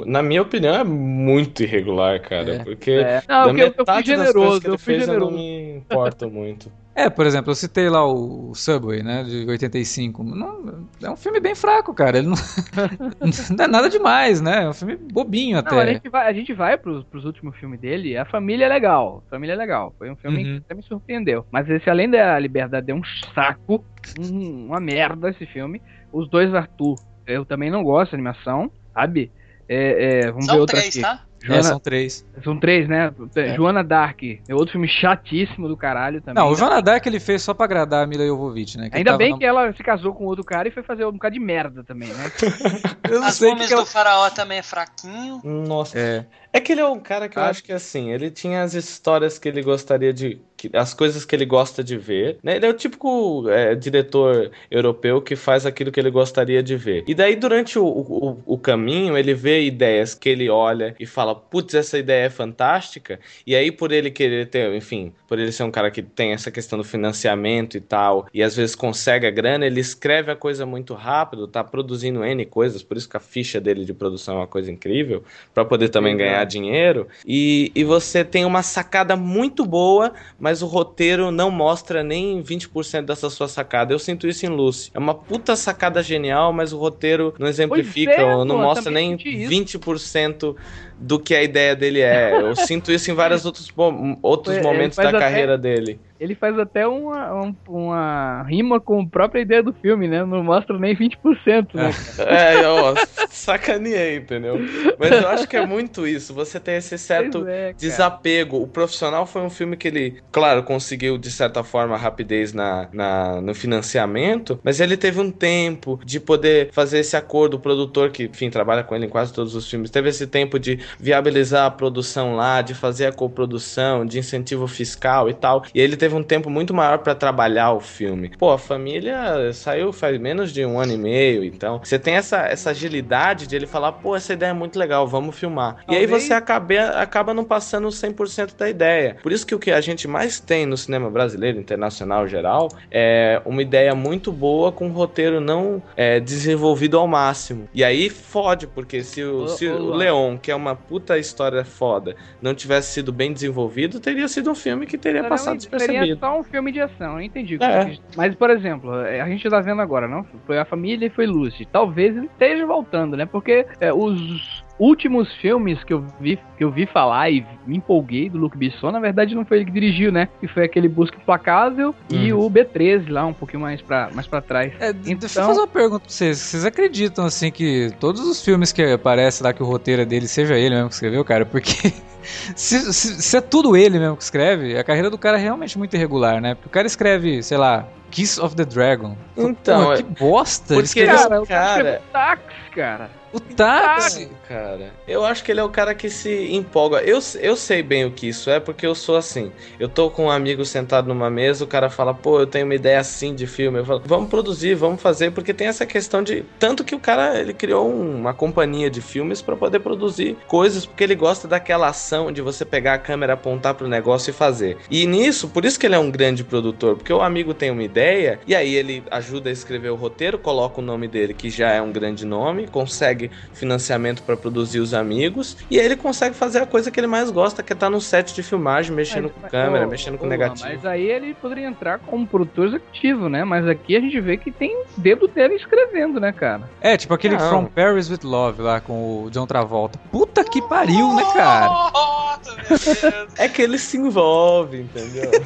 Na minha opinião, é muito irregular, cara. É. Porque. É. Não, da eu, eu fui generoso, eu fui generoso. Eu não me importo muito. É, por exemplo, eu citei lá o Subway, né, de 85. Não, é um filme bem fraco, cara. Ele não, não é nada demais, né? É um filme bobinho até. Não, a gente vai, a gente vai pros, pros últimos filmes dele. A família é legal. A família é legal. Foi um filme uhum. que até me surpreendeu. Mas esse, além da liberdade, é um saco. Um, uma merda esse filme. Os dois Arthur, eu também não gosto de animação, sabe? É, é, vamos São ver outra três, aqui. Tá? É, são três. São três, né? É. Joana Dark. É outro filme chatíssimo do caralho também. Não, o Joana Dark ele fez só pra agradar a Mila Jovovich, né? Ainda bem no... que ela se casou com outro cara e foi fazer um bocado de merda também, né? Eu As múmias ela... do faraó também é fraquinho. Nossa. É. É que ele é um cara que eu ah. acho que assim, ele tinha as histórias que ele gostaria de. Que, as coisas que ele gosta de ver. Né? Ele é o típico é, diretor europeu que faz aquilo que ele gostaria de ver. E daí, durante o, o, o caminho, ele vê ideias que ele olha e fala: putz, essa ideia é fantástica. E aí, por ele querer ter, enfim, por ele ser um cara que tem essa questão do financiamento e tal, e às vezes consegue a grana, ele escreve a coisa muito rápido, tá produzindo N coisas, por isso que a ficha dele de produção é uma coisa incrível, para poder também Sim, ganhar dinheiro. E, e você tem uma sacada muito boa, mas o roteiro não mostra nem 20% dessa sua sacada. Eu sinto isso em Lucy. É uma puta sacada genial, mas o roteiro não exemplifica, é, não mostra nem 20% do que a ideia dele é. Eu sinto isso em vários outros, outros momentos da carreira dele ele faz até uma, uma rima com a própria ideia do filme, né? Não mostra nem 20%, né? É, ó, sacaneei, entendeu? Mas eu acho que é muito isso. Você tem esse certo é, desapego. O Profissional foi um filme que ele, claro, conseguiu, de certa forma, rapidez na, na, no financiamento, mas ele teve um tempo de poder fazer esse acordo. O produtor, que, enfim, trabalha com ele em quase todos os filmes, teve esse tempo de viabilizar a produção lá, de fazer a coprodução, de incentivo fiscal e tal. E ele teve um tempo muito maior para trabalhar o filme. Pô, a família saiu faz menos de um ano e meio, então você tem essa, essa agilidade de ele falar, pô, essa ideia é muito legal, vamos filmar. Talvez... E aí você acaba, acaba não passando 100% da ideia. Por isso que o que a gente mais tem no cinema brasileiro, internacional geral, é uma ideia muito boa com um roteiro não é, desenvolvido ao máximo. E aí fode, porque se o, se o Leon, que é uma puta história foda, não tivesse sido bem desenvolvido, teria sido um filme que teria passado despercebido seria só um filme de ação, eu entendi. É. Mas, por exemplo, é, a gente tá vendo agora, não? Foi a família e foi Lucy. Talvez ele esteja voltando, né? Porque é, os últimos filmes que eu vi que eu vi falar e me empolguei do Luke Besson, na verdade não foi ele que dirigiu, né? Que foi aquele Busca Implacável e uhum. o B13 lá, um pouquinho mais pra, mais pra trás. É, então... Deixa eu fazer uma pergunta pra vocês. Vocês acreditam, assim, que todos os filmes que aparece lá que o roteiro é dele, seja ele mesmo que escreveu, cara? Porque se, se, se, é tudo ele mesmo que escreve, a carreira do cara é realmente muito irregular, né? Porque o cara escreve, sei lá, Kiss of the Dragon. Então, Pô, que bosta! Porque, cara, o cara... táxi, cara. O táxi, cara. Eu acho que ele é o cara que se empolga. Eu, eu sei bem o que isso é, porque eu sou assim. Eu tô com um amigo sentado numa mesa, o cara fala, pô, eu tenho uma ideia assim de filme. Eu falo, vamos produzir, vamos fazer, porque tem essa questão de. Tanto que o cara ele criou uma companhia de filmes para poder produzir coisas, porque ele gosta daquela ação de você pegar a câmera, apontar pro negócio e fazer. E nisso, por isso que ele é um grande produtor, porque o amigo tem uma ideia ideia, e aí ele ajuda a escrever o roteiro, coloca o nome dele, que já é um grande nome, consegue financiamento para produzir os amigos, e aí ele consegue fazer a coisa que ele mais gosta, que é estar tá no set de filmagem, mexendo mas, com câmera, oh, mexendo com negativo. Mas aí ele poderia entrar como produtor executivo, né? Mas aqui a gente vê que tem dedo dele escrevendo, né, cara? É, tipo aquele Não. From Paris with Love lá com o John Travolta. Puta que pariu, né, cara? é que ele se envolve, entendeu?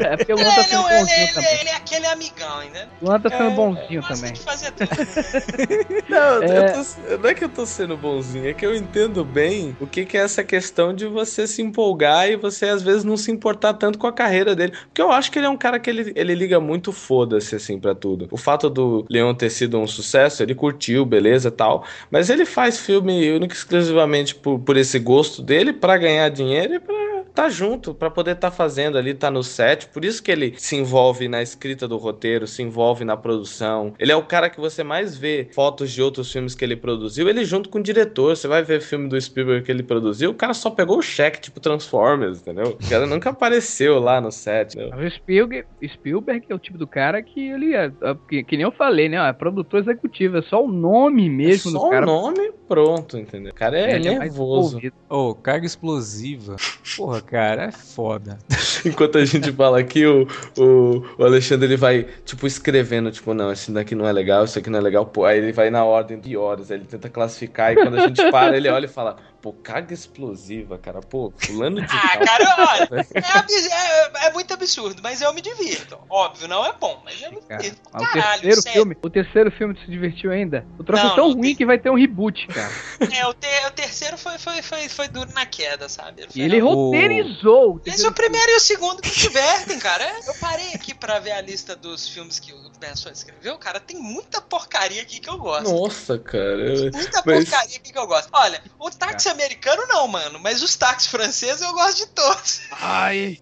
é porque o Luan tá sendo não, bonzinho ele, também. Ele, é aquele amigão, né? O Luan tá sendo é, bonzinho também. não, é... Tô, não é que eu tô sendo bonzinho, é que eu entendo bem o que, que é essa questão de você se empolgar e você às vezes não se importar tanto com a carreira dele. Porque eu acho que ele é um cara que ele, ele liga muito foda-se, assim, pra tudo. O fato do Leon ter sido um sucesso, ele curtiu, beleza tal. Mas ele faz filme único exclusivamente por, por esse gosto dele, para ganhar dinheiro e pra tá junto, para poder estar tá fazendo ali, tá no set. Por isso que ele se envolve na escrita do roteiro, se envolve na produção. Ele é o cara que você mais vê fotos de outros filmes que ele produziu, ele junto com o diretor. Você vai ver filme do Spielberg que ele produziu, o cara só pegou o cheque, tipo Transformers, entendeu? O cara nunca apareceu lá no set. Entendeu? O Spielberg, Spielberg é o tipo do cara que ele é, é que, que nem eu falei, né? É produtor executivo, é só o nome mesmo é do cara. Só o nome, pronto, entendeu? O cara é, ele é nervoso. Ô, oh, carga explosiva. Porra, cara, é foda. Enquanto a gente fala aqui, o, o, o, Alexandre ele vai, tipo, escrevendo, tipo, não, esse daqui não é legal, isso aqui não é legal. Pô, aí ele vai na ordem de horas, ele tenta classificar, e quando a gente para, ele olha e fala, Pô, carga explosiva, cara. Pô, fulano de. ah, cara, olha, é, é, é, muito absurdo, mas eu me divirto. Óbvio, não é bom, mas eu me divirto. Cara, Caralho, o terceiro sério. filme, o terceiro filme se divertiu ainda. O troço é tão ruim ter... que vai ter um reboot, cara. É, o, ter, o terceiro foi, foi, foi, foi duro na queda, sabe? E ele roteirizou. Mas o primeiro e o segundo me divertem, cara. Eu parei aqui pra ver a lista dos filmes que o Benson escreveu, cara. Tem muita porcaria aqui que eu gosto. Nossa, cara. Tem muita mas... porcaria aqui que eu gosto. Olha, o táxi americano não, mano. Mas os táxis franceses eu gosto de todos. Ai.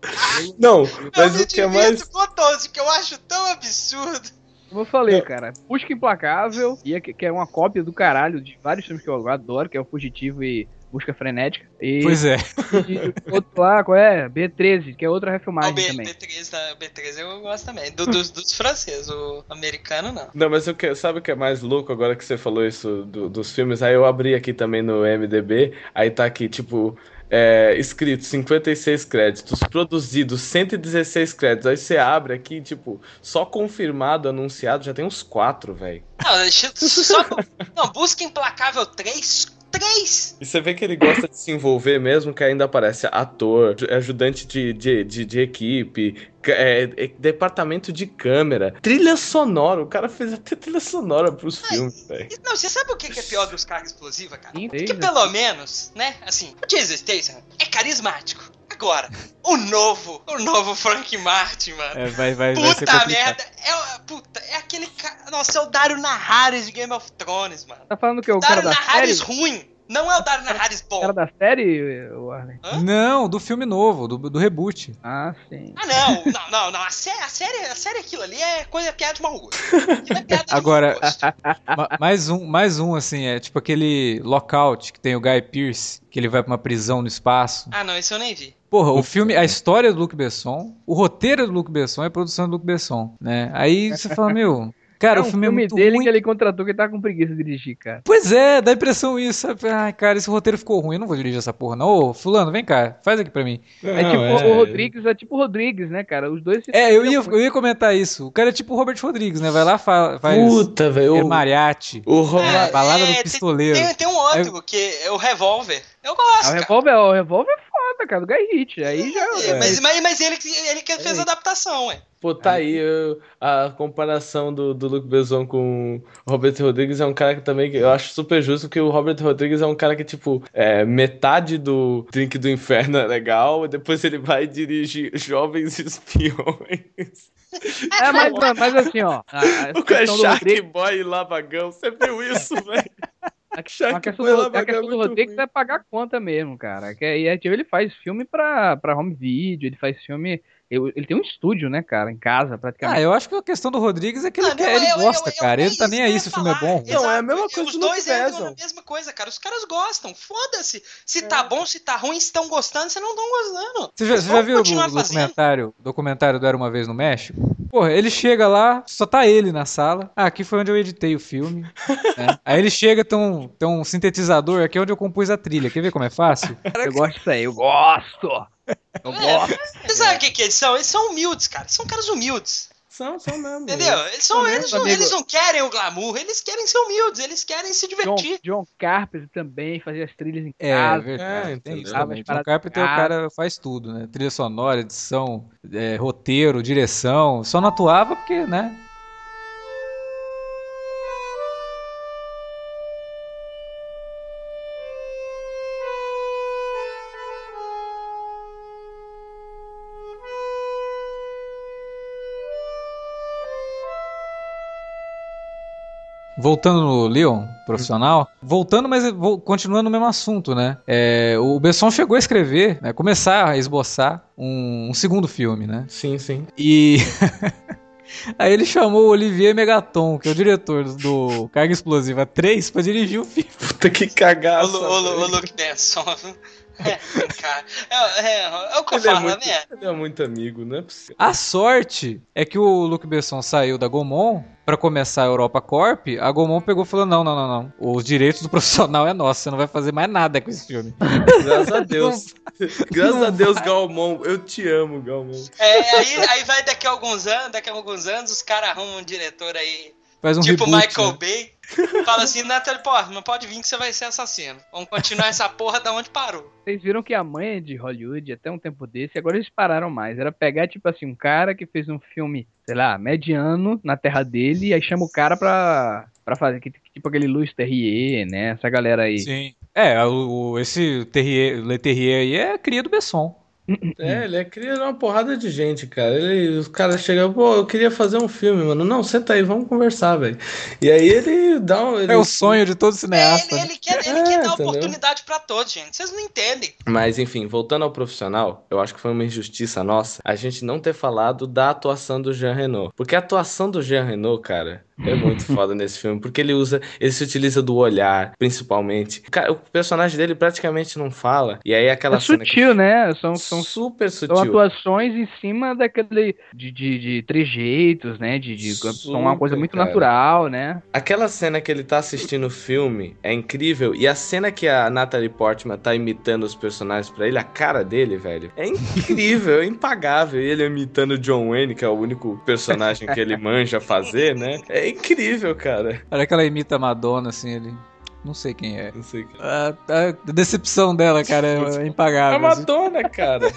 Não, mas o que é mais. com todos, que eu acho tão absurdo. Como eu falei, cara, Busca Implacável, é que é uma cópia do caralho de vários filmes que eu adoro, que é o Fugitivo e Busca Frenética. E, pois é. E outro lá, qual é? B13, que é outra refilmagem B, também. B13, tá, B13 eu gosto também. Do, dos, dos franceses, o americano não. Não, mas o que, sabe o que é mais louco agora que você falou isso do, dos filmes? Aí eu abri aqui também no MDB, aí tá aqui, tipo, é, escrito 56 créditos, produzidos 116 créditos. Aí você abre aqui, tipo, só confirmado, anunciado, já tem uns 4, velho. Não, só. não, busca Implacável 3, três. E você vê que ele gosta de se envolver mesmo, que ainda aparece ator, ajudante de, de, de, de equipe, é, é, departamento de câmera, trilha sonora. O cara fez até trilha sonora pros Ai, filmes, velho. Não, você sabe o que, é pior dos carros explosivos, cara? Porque pelo menos, né, assim, o Jason Statham é carismático. Agora, o novo, o novo Frank Martin, mano. É, vai, vai, puta vai merda. É, puta, é aquele cara. Nossa, é o Dario Naharis de Game of Thrones, mano. Tá falando que é o, o cara Dario da Naharis série? ruim. Não é o bom. O cara da série, Warner? Não, do filme novo, do, do reboot. Ah, sim. Ah, não. Não, não, não. A, série, a, série, a série aquilo ali é coisa piada de mau gosto. É piada de Agora, mais um, mais um, assim, é tipo aquele Lockout que tem o Guy Pearce, que ele vai pra uma prisão no espaço. Ah, não, esse eu nem vi. Porra, o filme, a história do Luc Besson, o roteiro do Luc Besson é a produção do Luc Besson, né? Aí você fala, meu, Cara, é um o filme, filme é muito dele ruim. que ele contratou que ele tá com preguiça de dirigir, cara. Pois é, dá impressão isso. Ai, cara, esse roteiro ficou ruim, eu não vou dirigir essa porra, não. Ô, fulano, vem cá, faz aqui pra mim. É não, tipo é... o Rodrigues, é tipo o Rodrigues, né, cara? Os dois É, eu ia, eu ia comentar isso. O cara é tipo o Robert Rodrigues, né? Vai lá, faz. Puta, velho. É mariachi. O é, balada do pistoleiro. Tem, tem um outro, é... que é o Revólver. Eu gosto. Ah, o Revólver, o Revólver é foda, cara, do Guy Ritchie. Aí já. É, mas, mas, mas ele, ele que fez a adaptação, ué. Pô, tá aí eu, a comparação do, do Luke Besson com o Robert Rodrigues é um cara que também eu acho super justo, porque o Robert Rodrigues é um cara que, tipo, é, metade do Drink do Inferno é legal, e depois ele vai dirigir Jovens Espiões. É, mas, mas assim, ó. O é Shark Rodrigues... Boy e Lavagão, você viu isso, velho? A, a questão, do, a questão do Rodrigues é pagar conta mesmo, cara. Que, e, tipo, ele faz filme pra, pra home video, ele faz filme ele tem um estúdio, né, cara, em casa, praticamente. Ah, eu acho que a questão do Rodrigues é que ele, ah, quer, ele eu, gosta, eu, eu, cara. ele tá nem aí se o filme é bom. Não, é a mesma coisa Os dois entram na mesma coisa, cara. Os caras gostam. Foda-se. Se tá é. tá bom, se tá ruim, se estão gostando, se não estão gostando. Você já, você já viu o documentário, documentário do Era Uma Vez no México? Porra, ele chega lá, só tá ele na sala. Ah, aqui foi onde eu editei o filme. né? Aí ele chega, tem um, tem um sintetizador, aqui é onde eu compus a trilha. Quer ver como é fácil? eu gosto disso aí, eu gosto. Eu é. Você sabe o que, que eles são? Eles são humildes, cara. São caras humildes. São, são mesmo. Entendeu? Eles, são, eles, não, eles não querem o glamour, eles querem ser humildes, eles querem se divertir. John, John Carpenter também fazia as trilhas em é, casa. É, verdade. É, tem John Carpenter, o cara faz tudo, né? Trilha sonora, edição, é, roteiro, direção. Só não atuava porque, né? Voltando no Leon, profissional, voltando, mas continuando no mesmo assunto, né? É, o Besson chegou a escrever, né, começar a esboçar um, um segundo filme, né? Sim, sim. E Aí ele chamou o Olivier Megaton, que é o diretor do Carga Explosiva 3, pra dirigir o filme. Puta que cagaço. Ô, ô, ô, Luke Besson. É, cara. É, é, é, o que ele eu é falo, é muito, né? Ele é muito amigo, não é possível. A sorte é que o Luke Besson saiu da Gomon para começar a Europa Corp. A Gomon pegou e falou: não, não, não, não. Os direitos do profissional é nosso. Você não vai fazer mais nada com esse filme. Graças a Deus. Graças a Deus, Galmon. Eu te amo, Galmon. É, aí, aí vai daqui a alguns anos, daqui a alguns anos, os caras arrumam um diretor aí. Faz um tipo reboot, Michael né? Bay. Fala assim, Natalie Portman, não pode vir que você vai ser assassino. Vamos continuar essa porra da onde parou. Vocês viram que a mãe de Hollywood, até um tempo desse, agora eles pararam mais. Era pegar, tipo assim, um cara que fez um filme, sei lá, mediano na terra dele, e aí chama o cara pra, pra fazer, tipo aquele Louis Terrier, né? Essa galera aí. Sim. É, o, esse Terrier, Le Terrier aí é cria do Besson. É, ele é cria uma porrada de gente, cara. Ele, os caras chegam, pô, eu queria fazer um filme, mano. Não, senta aí, vamos conversar, velho. E aí ele dá um. Ele... É o sonho de todo cineasta. É, ele, ele, quer, ele é, quer dar entendeu? oportunidade para todos, gente. Vocês não entendem. Mas, enfim, voltando ao profissional, eu acho que foi uma injustiça nossa a gente não ter falado da atuação do Jean Renault. Porque a atuação do Jean Renault, cara, é muito foda nesse filme, porque ele usa, ele se utiliza do olhar, principalmente. O personagem dele praticamente não fala, e aí aquela é sutil, que... né? São, são super sutil. São atuações em cima daquele de, de, de trejeitos, né? De, de são uma coisa muito cara. natural, né? Aquela cena que ele tá assistindo o filme é incrível, e a cena que a Natalie Portman tá imitando os personagens para ele, a cara dele, velho, é incrível, é impagável. E ele imitando o John Wayne, que é o único personagem que ele manja fazer, né? É incrível, cara. Olha que ela imita a Madonna, assim, ele. Não sei quem é. Não sei quem é. A, a decepção dela, cara, é impagável. A assim. Madonna, assim. cara.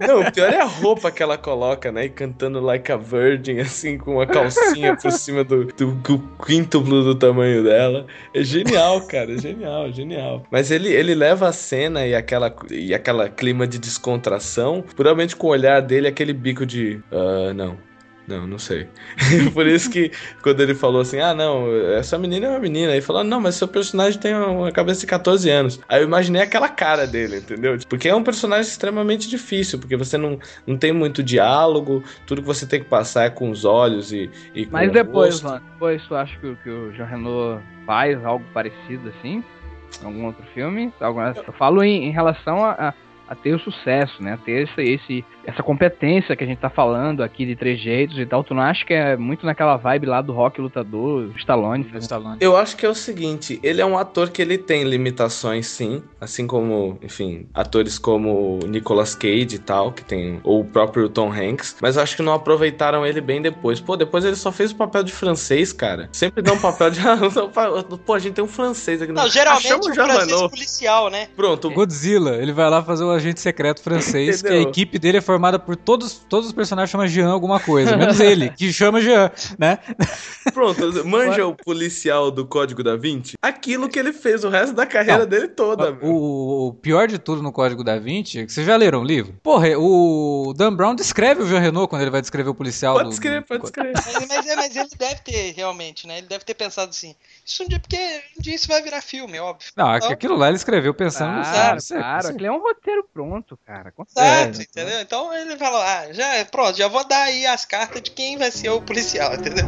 Não, o pior é a roupa que ela coloca, né? E cantando Like a Virgin, assim, com uma calcinha por cima do, do, do quíntuplo do tamanho dela. É genial, cara, é genial, genial. Mas ele, ele leva a cena e aquela, e aquela clima de descontração, puramente com o olhar dele, aquele bico de. Uh, não não, não sei. Por isso que quando ele falou assim, ah, não, essa menina é uma menina. Aí falou, não, mas seu personagem tem uma cabeça de 14 anos. Aí eu imaginei aquela cara dele, entendeu? Porque é um personagem extremamente difícil, porque você não, não tem muito diálogo, tudo que você tem que passar é com os olhos e, e Mas depois, mano, depois tu acha que, que o Jean Renault faz algo parecido assim? Algum outro filme? Alguma... Eu falo em, em relação a, a a ter o sucesso, né? A ter esse, esse, essa competência que a gente tá falando aqui de trejeitos e tal. Tu não acha que é muito naquela vibe lá do rock lutador, Stallone? Stallone? Eu acho que é o seguinte, ele é um ator que ele tem limitações, sim. Assim como, enfim, atores como Nicolas Cage e tal, que tem, ou o próprio Tom Hanks. Mas eu acho que não aproveitaram ele bem depois. Pô, depois ele só fez o papel de francês, cara. Sempre dá um papel de... Pô, a gente tem um francês aqui. No... Não, geralmente Achamos um francês policial, né? Pronto. Godzilla, ele vai lá fazer o agente secreto francês, que a equipe dele é formada por todos, todos os personagens chamam Jean alguma coisa, menos ele, que chama Jean, né? Pronto, manja o policial do Código da Vinci? Aquilo que ele fez o resto da carreira Não, dele toda. O, o, pior de tudo no Código da Vinci, é vocês já leram o livro? Porra, o Dan Brown descreve o Jean Renault quando ele vai descrever o policial. Pode descrever, pode descrever. Mas, mas, é, mas ele deve ter, realmente, né? Ele deve ter pensado assim, isso um dia, porque um dia isso vai virar filme, óbvio. Não, então, aquilo lá ele escreveu pensando claro, no Claro, aquilo é um roteiro pronto, cara. Certo, entendeu? Então ele falou, ah, já, pronto, já vou dar aí as cartas de quem vai ser o policial, entendeu?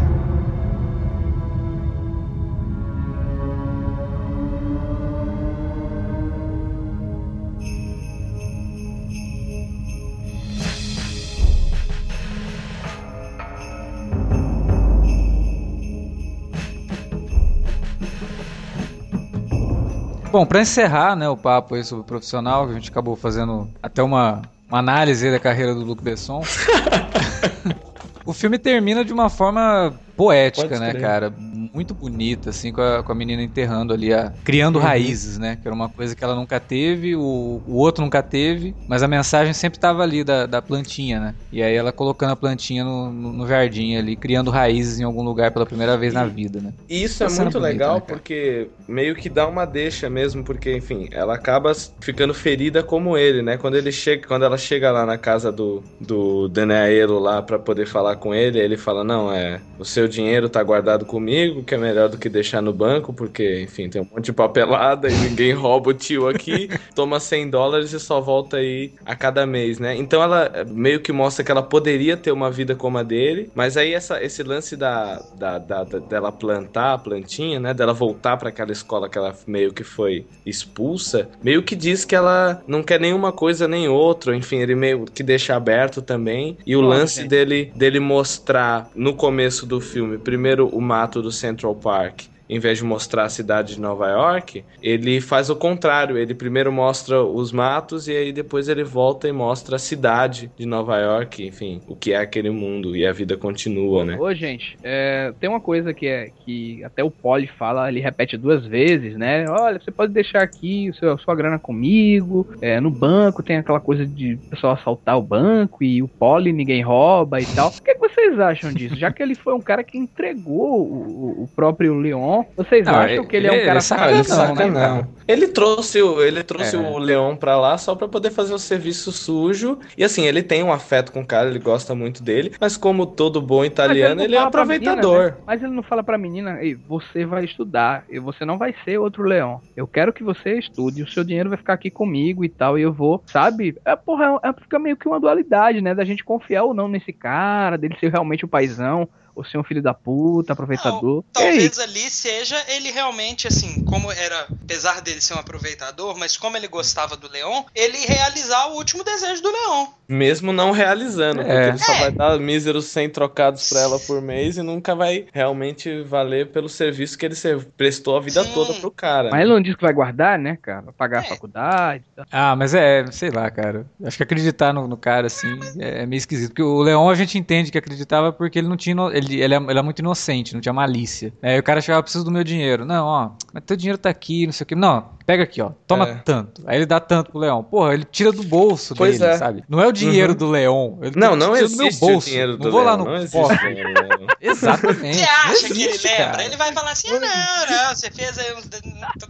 Bom, para encerrar né, o papo aí sobre o profissional, que a gente acabou fazendo até uma, uma análise da carreira do Luc Besson. o filme termina de uma forma poética, né, cara? Muito bonita, assim, com a, com a menina enterrando ali, a, criando uhum. raízes, né? Que era uma coisa que ela nunca teve, o, o outro nunca teve, mas a mensagem sempre estava ali da, da plantinha, né? E aí ela colocando a plantinha no, no, no, jardim ali, criando raízes em algum lugar pela primeira vez e, na vida, né? E isso é muito bonita, legal né, porque meio que dá uma deixa mesmo, porque, enfim, ela acaba ficando ferida como ele, né? Quando ele chega, quando ela chega lá na casa do, do Danaelo lá para poder falar com ele, ele fala, não, é, o seu seu dinheiro tá guardado comigo, que é melhor do que deixar no banco, porque, enfim, tem um monte de papelada e ninguém rouba o tio aqui, toma 100 dólares e só volta aí a cada mês, né? Então ela eh, meio que mostra que ela poderia ter uma vida como a dele, mas aí essa, esse lance da, da, da, da dela plantar a plantinha, né? Dela voltar para aquela escola que ela meio que foi expulsa, meio que diz que ela não quer nenhuma coisa nem outra, enfim, ele meio que deixa aberto também. E o Nossa, lance dele, dele mostrar no começo do filme filme, primeiro o mato do Central Park em vez de mostrar a cidade de Nova York, ele faz o contrário. Ele primeiro mostra os matos e aí depois ele volta e mostra a cidade de Nova York, enfim, o que é aquele mundo e a vida continua, né? Ô, gente, é, tem uma coisa que é que até o Polly fala, ele repete duas vezes, né? Olha, você pode deixar aqui o seu, a sua grana comigo. É, no banco tem aquela coisa de pessoal assaltar o banco e o Polly ninguém rouba e tal. O que, é que vocês acham disso? Já que ele foi um cara que entregou o, o próprio Leon vocês não, acham que ele é um cara saca, ele saca, né, não. Ele trouxe, ele trouxe é. o Leão pra lá só pra poder fazer o serviço sujo. E assim, ele tem um afeto com o cara, ele gosta muito dele. Mas como todo bom italiano, ele, ele é aproveitador. Menina, né? Mas ele não fala pra menina, Ei, você vai estudar, e você não vai ser outro leão. Eu quero que você estude, o seu dinheiro vai ficar aqui comigo e tal, e eu vou, sabe? É, porra, é, fica meio que uma dualidade, né? Da gente confiar ou não nesse cara, dele ser realmente o paizão ou ser um filho da puta, aproveitador. Não, talvez ali seja ele realmente, assim, como era, apesar dele ser um aproveitador, mas como ele gostava do Leon, ele realizar o último desejo do Leon. Mesmo não realizando, é. porque ele só é. vai dar míseros 100 trocados pra ela por mês e nunca vai realmente valer pelo serviço que ele prestou a vida Sim. toda pro cara. Mas ele não diz que vai guardar, né, cara? Pagar é. a faculdade. Tá. Ah, mas é, sei lá, cara. Acho que acreditar no, no cara, assim, é, é meio esquisito. Porque o Leon a gente entende que acreditava porque ele não tinha. Ele ele, ele, é, ele é muito inocente, não tinha malícia. Aí o cara chegava, preciso do meu dinheiro. Não, ó, mas teu dinheiro tá aqui, não sei o que. Não, pega aqui, ó, toma é. tanto. Aí ele dá tanto pro Leão. Porra, ele tira do bolso pois dele, é. sabe? Não é o dinheiro uhum. do Leão. Ele não, não existe do meu bolso. o dinheiro do Não vou lá no não Exatamente. Você acha que ele lembra? Cara. Ele vai falar assim, ah, não, não, você fez aí uns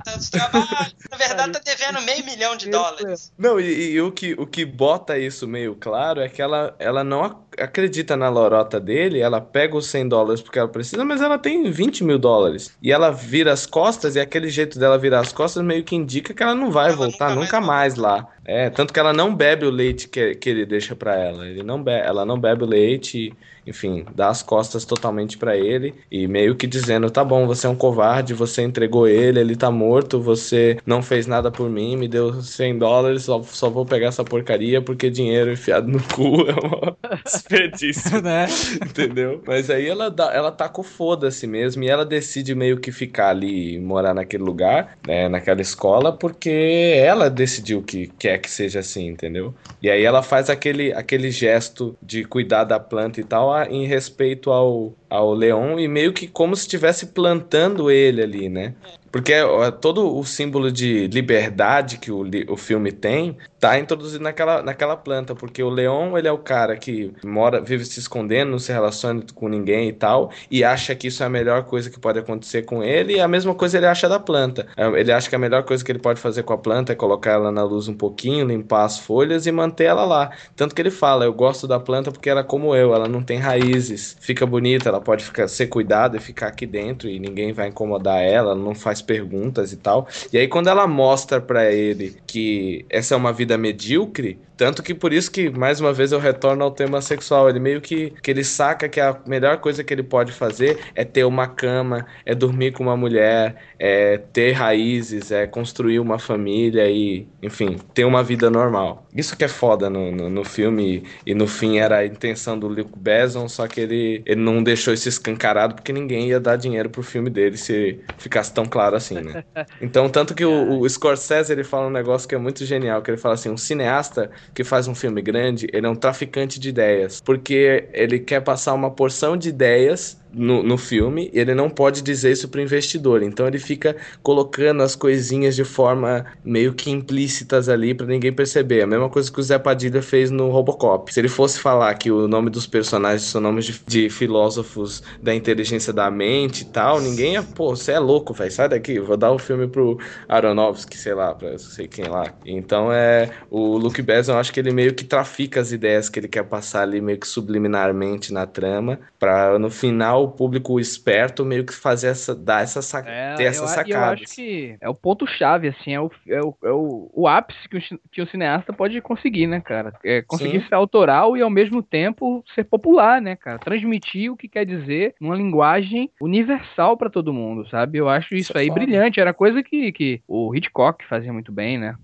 tantos trabalhos. Na verdade, tá devendo meio milhão de dólares. Não, e, e, o, que, o que bota isso meio claro é que ela, ela não acredita na lorota dele, ela pega os 100 dólares porque ela precisa, mas ela tem 20 mil dólares. E ela vira as costas, e aquele jeito dela virar as costas meio que indica que ela não vai ela voltar nunca, nunca mais, mais lá. É, tanto que ela não bebe o leite que, que ele deixa para ela. Ele não bebe, ela não bebe o leite. E enfim, dá as costas totalmente para ele e meio que dizendo: tá bom, você é um covarde, você entregou ele, ele tá morto, você não fez nada por mim, me deu 100 dólares, só, só vou pegar essa porcaria porque dinheiro enfiado no cu é um desperdício, né? Entendeu? Mas aí ela, dá, ela tá com foda-se mesmo e ela decide meio que ficar ali, morar naquele lugar, né, naquela escola, porque ela decidiu que quer que seja assim, entendeu? E aí ela faz aquele, aquele gesto de cuidar da planta e tal em respeito ao, ao Leão e meio que como se estivesse plantando ele ali, né? Porque todo o símbolo de liberdade que o, o filme tem tá introduzido naquela, naquela planta, porque o leão, ele é o cara que mora, vive se escondendo, não se relaciona com ninguém e tal, e acha que isso é a melhor coisa que pode acontecer com ele, e a mesma coisa ele acha da planta. É, ele acha que a melhor coisa que ele pode fazer com a planta é colocar ela na luz um pouquinho, limpar as folhas e manter ela lá. Tanto que ele fala, eu gosto da planta porque ela é como eu, ela não tem raízes, fica bonita, ela pode ficar, ser cuidada e ficar aqui dentro e ninguém vai incomodar ela, não faz perguntas e tal. E aí quando ela mostra para ele que essa é uma vida medíocre, tanto que por isso que, mais uma vez, eu retorno ao tema sexual. Ele meio que, que ele saca que a melhor coisa que ele pode fazer é ter uma cama, é dormir com uma mulher, é ter raízes, é construir uma família e, enfim, ter uma vida normal. Isso que é foda no, no, no filme e, no fim era a intenção do Luke Besson, só que ele, ele não deixou isso escancarado porque ninguém ia dar dinheiro pro filme dele se ficasse tão claro assim, né? Então, tanto que o, o Scorsese, ele fala um negócio que é muito genial, que ele fala assim, um cineasta que faz um filme grande, ele é um traficante de ideias, porque ele quer passar uma porção de ideias no, no filme, ele não pode dizer isso pro investidor. Então ele fica colocando as coisinhas de forma meio que implícitas ali para ninguém perceber. A mesma coisa que o Zé Padilha fez no Robocop. Se ele fosse falar que o nome dos personagens são nomes de, de filósofos da inteligência da mente e tal, ninguém ia, pô, você é louco, velho, sai daqui, vou dar o filme pro Aronofsky, sei lá, pra sei quem lá. Então é, o Luke Besson, eu acho que ele meio que trafica as ideias que ele quer passar ali meio que subliminarmente na trama, para no final o público esperto meio que fazer essa, dar essa sac... é, ter essa sacada. Eu acho que é o ponto-chave, assim, é o, é o, é o, o ápice que o, que o cineasta pode conseguir, né, cara? É conseguir Sim. ser autoral e ao mesmo tempo ser popular, né, cara? Transmitir o que quer dizer numa linguagem universal para todo mundo, sabe? Eu acho isso, isso é aí brilhante. Era coisa que, que o Hitchcock fazia muito bem, né?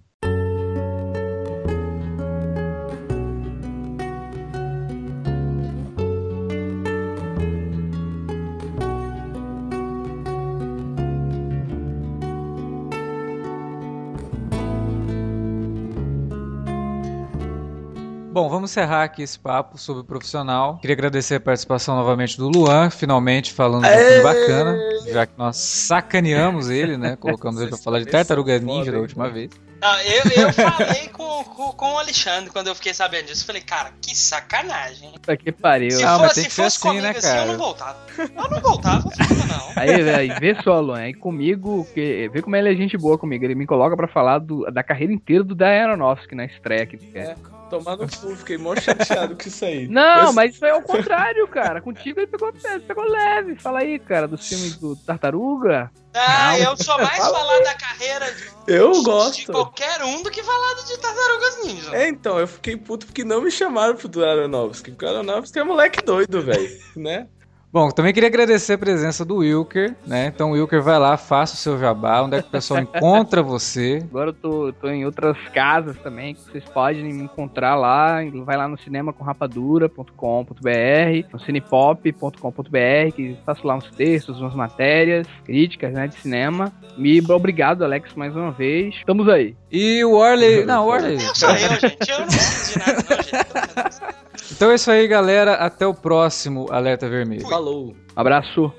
Vamos encerrar aqui esse papo sobre o profissional. Queria agradecer a participação novamente do Luan, finalmente falando de um filme bacana, já que nós sacaneamos ele, né? Colocamos ele pra falar de Tartaruga Ninja da última vez. Não, eu, eu falei com, com, com, o Alexandre quando eu fiquei sabendo disso. Falei, cara, que sacanagem. Puta que pariu. Se ah, fosse, se fosse assim, comigo né, assim, eu não voltava. Eu não voltava, não. Aí, velho, vê só, Luan. Aí comigo, que, vê como ele é gente boa comigo. Ele me coloca pra falar do, da carreira inteira do Dan Aronofsky na estreia que é. Tomar no cu, fiquei mó chateado com isso aí. Não, mas, mas foi ao contrário, cara. Contigo ele pegou, pegou leve. Fala aí, cara, dos filmes do Tartaruga. Ah, não. eu sou mais falar da carreira de, eu de, gosto. de qualquer um do que falar de Tartarugas Ninja. É, então, eu fiquei puto porque não me chamaram pro Aronofsky. Porque o Aronofsky é moleque doido, velho, né? Bom, também queria agradecer a presença do Wilker, né? Então, Wilker, vai lá, faça o seu jabá, onde é que o pessoal encontra você. Agora eu tô, tô em outras casas também, que vocês podem me encontrar lá. Vai lá no cinemacomrapadura.com.br, no cinepop.com.br, que faço lá uns textos, umas matérias, críticas, né, de cinema. Me obrigado, Alex, mais uma vez. Estamos aí. E o Orley... Não, o Orley... Não sou eu, gente. Eu não preciso de nada, não, gente. Então é isso aí, galera. Até o próximo Alerta Vermelho. Falou. Abraço.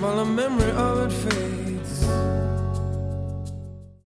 While the memory of it fades